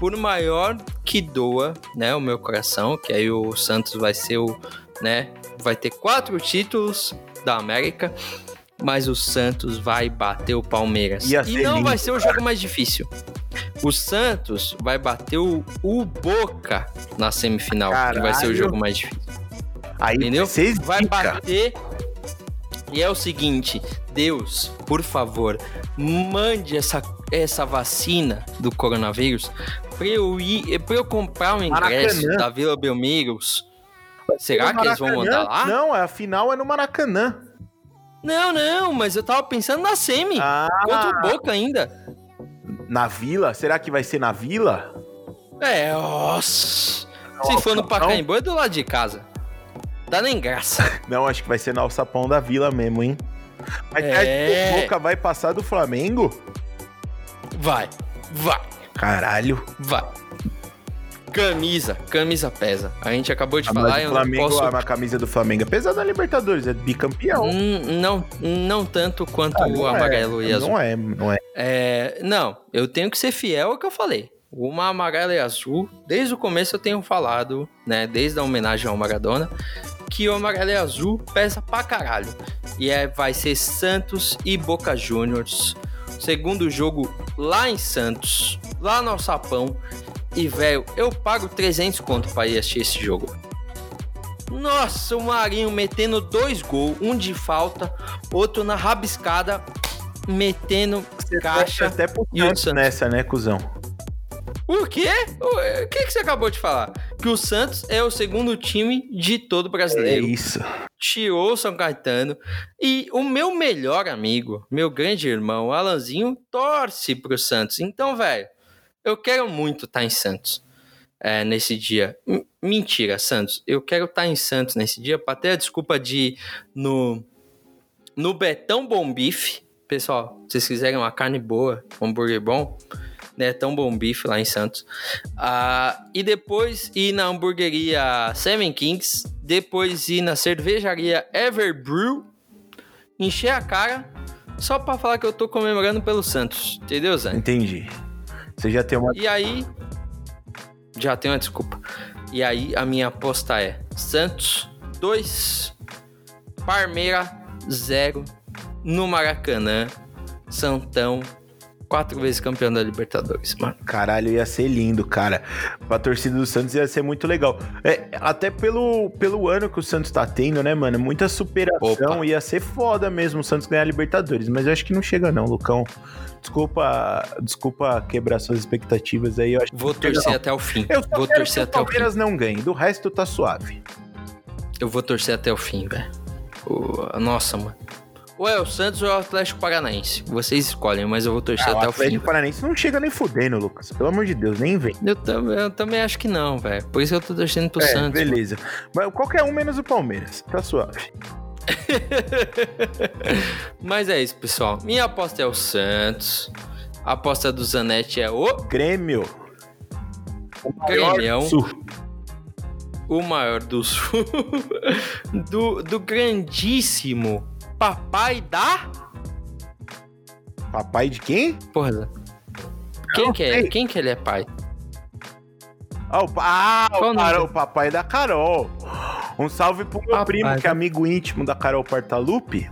Por maior que doa, né, o meu coração, que aí o Santos vai ser o, né, vai ter quatro títulos da América mas o Santos vai bater o Palmeiras. E não lindo, vai ser o jogo mais difícil. O Santos vai bater o, o Boca na semifinal, Caralho. que vai ser o jogo mais difícil. Aí Entendeu? Vai bater. E é o seguinte, Deus, por favor, mande essa, essa vacina do coronavírus para eu ir, para eu comprar um ingresso Maracanã. da Vila Belmeiros. Será que eles vão mandar lá? Não, a final é no Maracanã. Não, não, mas eu tava pensando na semi. Ah. Contra o Boca ainda. Na Vila? Será que vai ser na Vila? É, nossa. Se for no Pacaembu, é do lado de casa. Dá nem graça. Não, acho que vai ser no alçapão da Vila mesmo, hein? Mas é... o Boca vai passar do Flamengo? Vai, vai. Caralho. Vai. Camisa, camisa pesa. A gente acabou de A falar, do eu Flamengo, posso... a camisa do Flamengo é pesada na Libertadores, é bicampeão. Hum, não, não tanto quanto Ah, o é, amarelo e azul. Não é, não é. É, não, eu tenho que ser fiel ao que eu falei. Uma amarela e azul, desde o começo eu tenho falado, né, desde a homenagem ao Maradona, que o amarelo e azul pesa pra caralho. E é, vai ser Santos e Boca Juniors. Segundo jogo lá em Santos, lá no Sapão. E, velho, eu pago 300 conto pra ir assistir esse jogo. Nossa, o Marinho metendo dois gols, um de falta, outro na rabiscada, metendo caixa. Até pro e o Santos nessa, né, cuzão? O quê? O que, que você acabou de falar? Que o Santos é o segundo time de todo É brasileiro. isso. Tirou o São Caetano. E o meu melhor amigo, meu grande irmão, Alanzinho, torce pro Santos. Então, velho, eu quero muito estar em Santos é, nesse dia. M- Mentira, Santos. Eu quero estar em Santos nesse dia pra ter a desculpa de no, no Betão Bom Bife. Pessoal, se vocês quiserem uma carne boa, um hambúrguer bom, né? Tão bom bife lá em Santos. Ah, e depois ir na hamburgueria Seven Kings. Depois ir na cervejaria Everbrew. Encher a cara. Só pra falar que eu tô comemorando pelo Santos. Entendeu, Zé? Entendi. Você já tem uma. E aí. Já tem uma desculpa. E aí a minha aposta é Santos 2, Parmeira 0 no Maracanã, Santão, quatro vezes campeão da Libertadores, mano. Caralho, ia ser lindo, cara. Pra torcida do Santos ia ser muito legal. É, até pelo, pelo ano que o Santos tá tendo, né, mano? Muita superação. Opa. Ia ser foda mesmo o Santos ganhar a Libertadores. Mas eu acho que não chega, não, Lucão. Desculpa, desculpa quebrar suas expectativas aí. Eu acho Vou torcer até o fim. Eu Vou torcer o até o fim. Palmeiras não ganhe. Do resto tá suave. Eu vou torcer até o fim, velho. Nossa, mano. Ou é o Santos ou é o Atlético Paranaense. Vocês escolhem, mas eu vou torcer Ah, o até o fim. Atlético velho. Paranaense não chega nem fudendo, Lucas. Pelo amor de Deus, nem vem. Eu, tam- eu também acho que não, velho. Por isso que eu tô torcendo pro É, Santos. beleza. Mas qualquer um menos o Palmeiras. Tá suave. Mas é isso, pessoal. Minha aposta é o Santos. A aposta do Zanetti é o, Grêmio. O maior Grêmio. do Sul. o maior do sul. do, do grandíssimo papai da. Papai de quem? Porra. Quem que é? Quem que ele é pai? Ah, o, ah, o, cara- o papai da Carol. Um salve pro meu Papai primo, que é amigo íntimo da Carol Portalupe.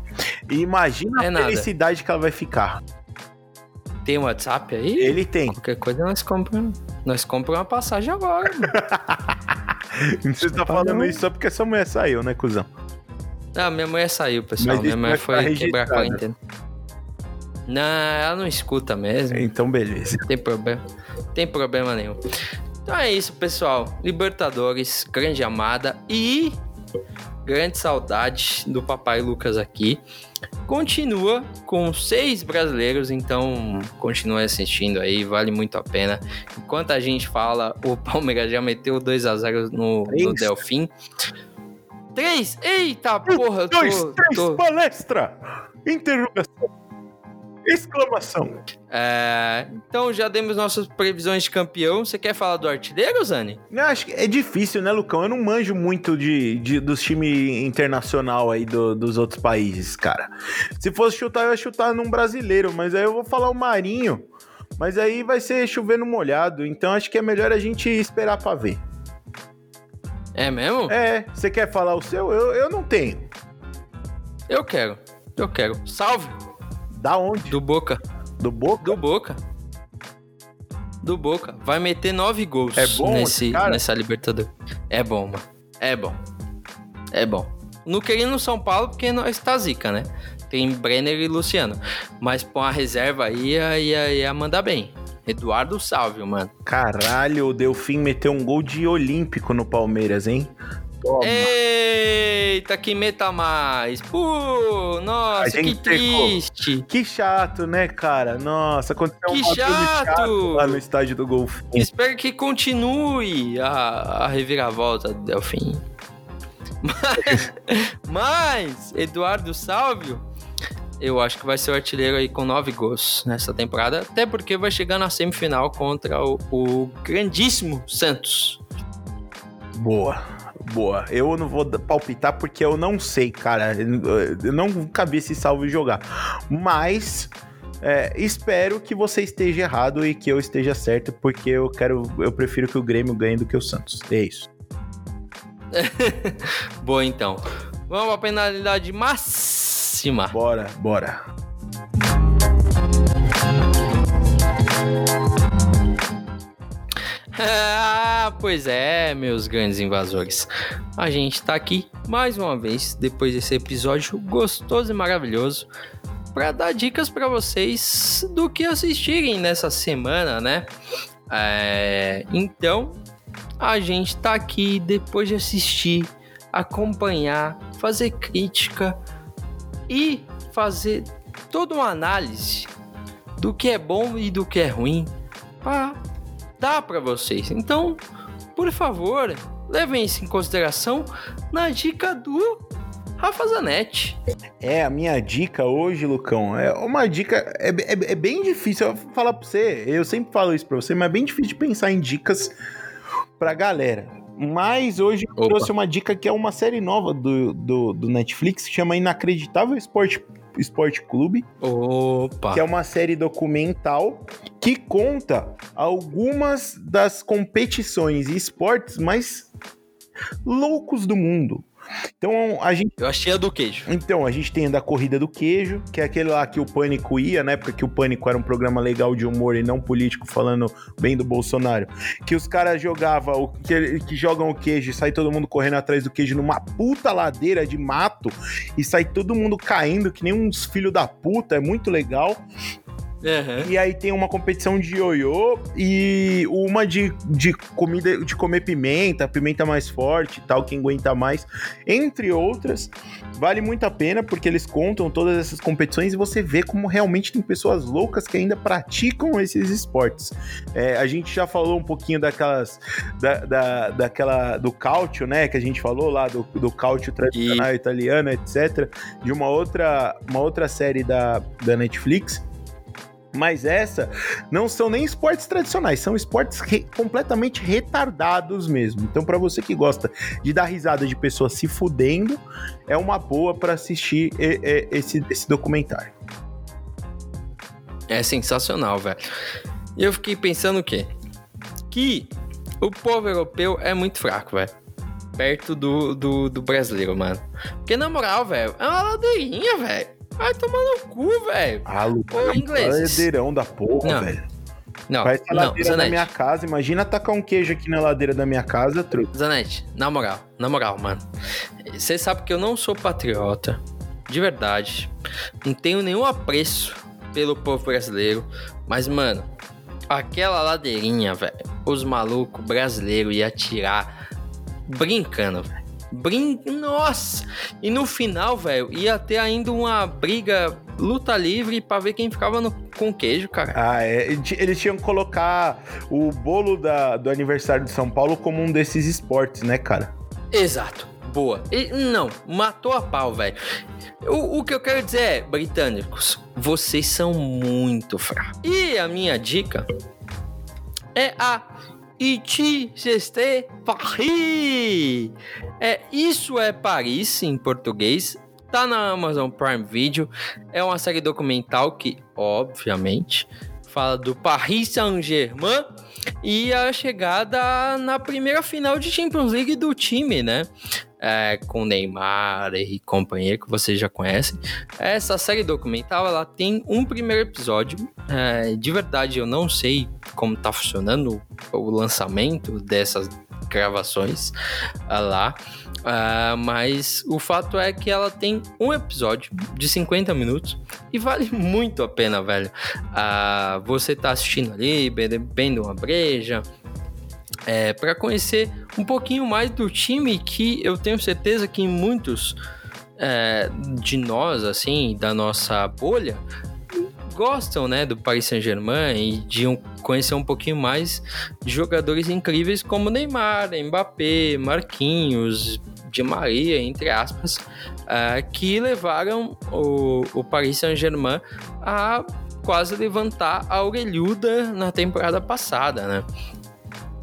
E imagina É a nada. felicidade que ela vai ficar. Tem WhatsApp aí? Ele tem. Qualquer coisa nós compramos. Nós compramos uma passagem agora, mano. Você tá falando isso só porque essa mulher saiu, né, cuzão? Ah, minha mulher saiu, pessoal. Mas Minha mulher vai foi quebrar a registrado. quarentena. Não, ela não escuta mesmo. Então, beleza. Tem problema. Tem problema nenhum. Então é isso, pessoal. Libertadores, grande amada e grande saudade do papai Lucas aqui. Continua com seis brasileiros, então continue assistindo aí, vale muito a pena. Enquanto a gente fala, o Palmeiras já meteu 2 a 0 no, no. Delfim. Três! Eita porra, eu tô, Dois, três, tô- palestra! Interrogação. Exclamação. É, então já demos nossas previsões de campeão. Você quer falar do artilheiro, Zani? Eu acho que é difícil, né, Lucão? Eu não manjo muito de, de- dos times internacional aí do- dos outros países, cara. Se fosse chutar, eu ia chutar num brasileiro, mas aí eu vou falar o Marinho. Mas aí vai ser chovendo molhado, então acho que é melhor a gente esperar pra ver. É mesmo? É, você quer falar o seu? Eu, eu não tenho. Eu quero. Eu quero. Salve Da onde? do Boca. Do Boca? Do Boca. Do Boca. Vai meter nove gols É bom nesse, nessa Libertadores. É bom, mano. É bom. É bom. Não queria ir no São Paulo porque nós tá zica, né? Tem Brenner e Luciano. Mas pôr uma reserva aí ia, ia, ia mandar bem. Eduardo Salvio, mano. Caralho, o Delfim meteu um gol de olímpico no Palmeiras, hein? Toma. Eita, que meta mais. Pô, nossa, que triste. Que chato, né, cara? Nossa, aconteceu Que um bagulho chato! lá no estádio do Golfinho. Espero que continue a, a reviravolta do Delfim. Mas, mas, Eduardo Salvio, eu acho que vai ser o artilheiro aí com nove gols nessa temporada, até porque vai chegar na semifinal contra o, o grandíssimo Santos. Boa. Boa, eu não vou palpitar porque eu não sei, cara. Eu não vi esse salve jogar. Mas é, espero que você esteja errado e que eu esteja certo, porque eu quero, eu prefiro que o Grêmio ganhe do que o Santos. É isso. Boa, então. Vamos à penalidade máxima. Bora, bora. Ah, pois é, meus grandes invasores. A gente tá aqui mais uma vez, depois desse episódio gostoso e maravilhoso, para dar dicas para vocês do que assistirem nessa semana, né? É, então, a gente tá aqui depois de assistir, acompanhar, fazer crítica e fazer toda uma análise do que é bom e do que é ruim para dar para vocês. Então, por favor, levem isso em consideração na dica do Rafa Zanetti. É, a minha dica hoje, Lucão, é uma dica. É, é, é bem difícil eu falar pra você. Eu sempre falo isso pra você, mas é bem difícil de pensar em dicas pra galera. Mas hoje eu trouxe uma dica que é uma série nova do, do, do Netflix que chama Inacreditável Esporte Esporte Clube. Opa! Que é uma série documental que conta algumas das competições e esportes mais loucos do mundo. Então a gente. Eu achei a do queijo. Então, a gente tem a da corrida do queijo, que é aquele lá que o Pânico ia, na época que o Pânico era um programa legal de humor e não político, falando bem do Bolsonaro. Que os caras jogavam, que, que jogam o queijo e sai todo mundo correndo atrás do queijo numa puta ladeira de mato e sai todo mundo caindo, que nem uns filhos da puta, é muito legal. Uhum. E aí tem uma competição de ioiô e uma de, de comida, de comer pimenta, pimenta mais forte e tal, quem aguenta mais, entre outras. Vale muito a pena porque eles contam todas essas competições e você vê como realmente tem pessoas loucas que ainda praticam esses esportes. É, a gente já falou um pouquinho daquelas, da, da, daquela, do cálcio, né, que a gente falou lá, do, do cálcio tradicional e... italiano, etc. De uma outra, uma outra série da, da Netflix mas essa não são nem esportes tradicionais, são esportes re completamente retardados mesmo. Então, para você que gosta de dar risada de pessoas se fudendo, é uma boa para assistir e, e, esse, esse documentário. É sensacional, velho. E eu fiquei pensando o quê? Que o povo europeu é muito fraco, velho. Perto do, do, do brasileiro, mano. Porque, na moral, velho, é uma ladeirinha, velho. Vai tomar no cu, velho. Ah, Lucas, é inglês. ladeirão da porra, velho. Não, Vai ser ladeira não, da minha casa. Imagina tacar um queijo aqui na ladeira da minha casa, truque. Zanetti, na moral, na moral, mano. Você sabe que eu não sou patriota. De verdade. Não tenho nenhum apreço pelo povo brasileiro. Mas, mano, aquela ladeirinha, velho. Os malucos brasileiros iam tirar brincando, velho. Brin... Nossa! E no final, velho, ia ter ainda uma briga luta livre para ver quem ficava no, com queijo, cara. Ah, é. Eles tinham que colocar o bolo da, do aniversário de São Paulo como um desses esportes, né, cara? Exato. Boa. E, não, matou a pau, velho. O, o que eu quero dizer é, britânicos, vocês são muito fracos. E a minha dica é a Iti c'est Paris. É, isso é Paris em português. Tá na Amazon Prime Video. É uma série documental que, obviamente, fala do Paris Saint-Germain e a chegada na primeira final de Champions League do time, né? É, com Neymar e companhia que vocês já conhecem. Essa série documental ela tem um primeiro episódio. É, de verdade, eu não sei como tá funcionando o lançamento dessas gravações uh, lá. Uh, mas o fato é que ela tem um episódio de 50 minutos e vale muito a pena, velho. Uh, você tá assistindo ali, bebendo uma breja. É, para conhecer um pouquinho mais do time que eu tenho certeza que muitos é, de nós, assim, da nossa bolha, gostam, né, do Paris Saint-Germain e de um, conhecer um pouquinho mais de jogadores incríveis como Neymar, Mbappé, Marquinhos, de Maria, entre aspas, uh, que levaram o, o Paris Saint-Germain a quase levantar a orelhuda na temporada passada, né?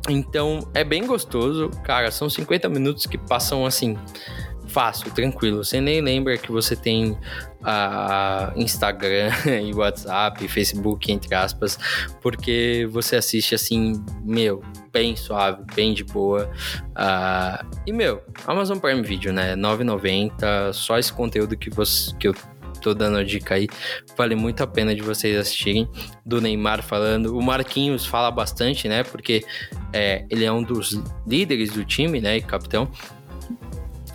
Então é bem gostoso, cara. São 50 minutos que passam assim, fácil, tranquilo. Você nem lembra que você tem a Instagram e WhatsApp, Facebook, entre aspas, porque você assiste assim, meu, bem suave, bem de boa. Uh, e, meu, Amazon Prime Video, né? 9,90, só esse conteúdo que, você, que eu tô dando a dica aí, vale muito a pena de vocês assistirem. Do Neymar falando, o Marquinhos fala bastante, né? Porque é, ele é um dos líderes do time, né? E capitão.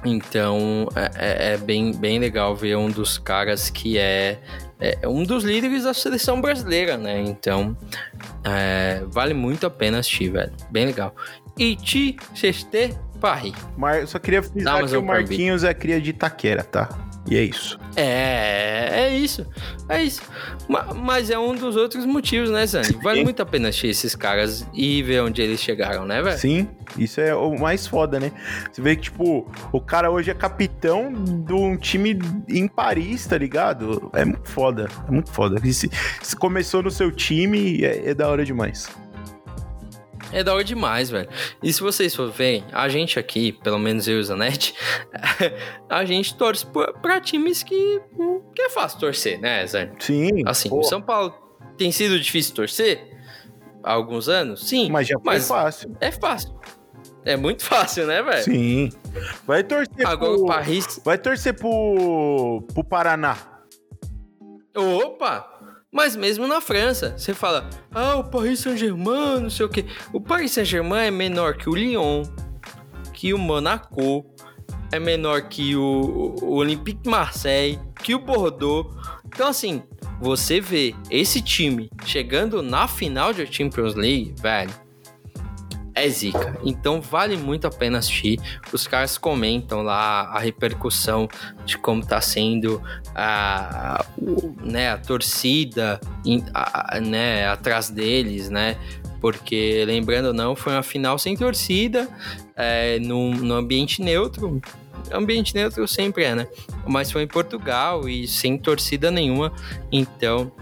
Então é, é, é, bem, bem legal ver um dos caras que é, é um dos líderes da seleção brasileira, né? Então é, vale muito a pena assistir, velho. Bem legal. E ti, sexte, Paris. Mas só queria frisar que o Marquinhos é cria de Itaquera, tá? E é isso. É, é isso. É isso. Mas é um dos outros motivos, né, Zani? Vale Sim. muito a pena assistir esses caras e ver onde eles chegaram, né, velho? Sim, isso é o mais foda, né? Você vê que, tipo, o cara hoje é capitão de um time em Paris, tá ligado? É muito foda. É muito foda. Se, se começou no seu time, é, é da hora demais. É da hora demais, velho. E se vocês for verem, a gente aqui, pelo menos eu e o Zanetti, a gente torce pra, times que, que é fácil torcer, né, Zé? Sim. Assim, o São Paulo tem sido difícil torcer há alguns anos? Sim. Mas já foi mas fácil. É fácil. É muito fácil, né, velho? Sim. Vai torcer Agora pro... o Paris... Vai torcer pro, pro Paraná. Opa! Mas mesmo na França, você fala, ah, o Paris Saint-Germain, não sei o quê. O Paris Saint-Germain é menor que o Lyon, que o Monaco, é menor que o, o Olympique Marseille, que o Bordeaux. Então, assim, você vê esse time chegando na final de Champions League, velho, é zica. Então vale muito a pena assistir. Os caras comentam lá a repercussão de como tá sendo a, né, a torcida a, né, atrás deles, né? Porque, lembrando não, foi uma final sem torcida, é, no, no ambiente neutro. Ambiente neutro sempre é, né? Mas foi em Portugal e sem torcida nenhuma. Então,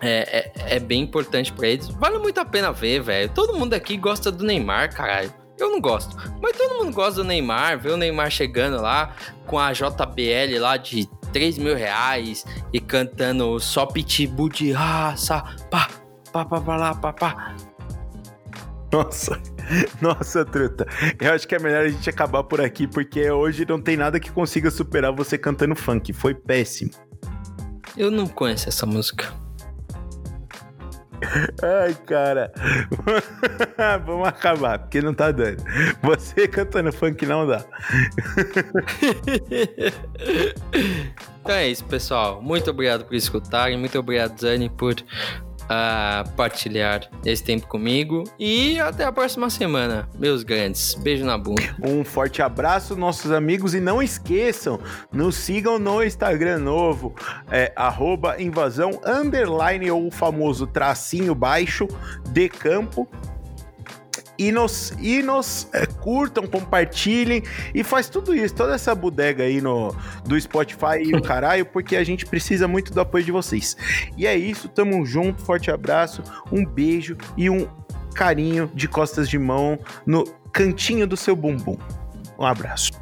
é, é, é bem importante para eles. Vale muito a pena ver, velho. Todo mundo aqui gosta do Neymar, caralho. Eu não gosto. Mas todo mundo gosta do Neymar. Ver o Neymar chegando lá com a JBL lá de 3 mil reais e cantando só pitbull de raça. Pá, pá, pá, pá, lá, pá, pá. Nossa, nossa, truta. Eu acho que é melhor a gente acabar por aqui, porque hoje não tem nada que consiga superar você cantando funk. Foi péssimo. Eu não conheço essa música. Ai, cara. Vamos acabar, porque não tá dando. Você cantando funk não dá. então é isso, pessoal. Muito obrigado por escutarem. Muito obrigado, Zane, por a partilhar esse tempo comigo. E até a próxima semana, meus grandes. Beijo na bunda. Um forte abraço, nossos amigos. E não esqueçam, nos sigam no Instagram novo, é, invasão underline ou o famoso tracinho baixo de campo e nos, e nos é, curtam, compartilhem e faz tudo isso, toda essa bodega aí no, do Spotify e o caralho, porque a gente precisa muito do apoio de vocês. E é isso, tamo junto, forte abraço, um beijo e um carinho de costas de mão no cantinho do seu bumbum. Um abraço.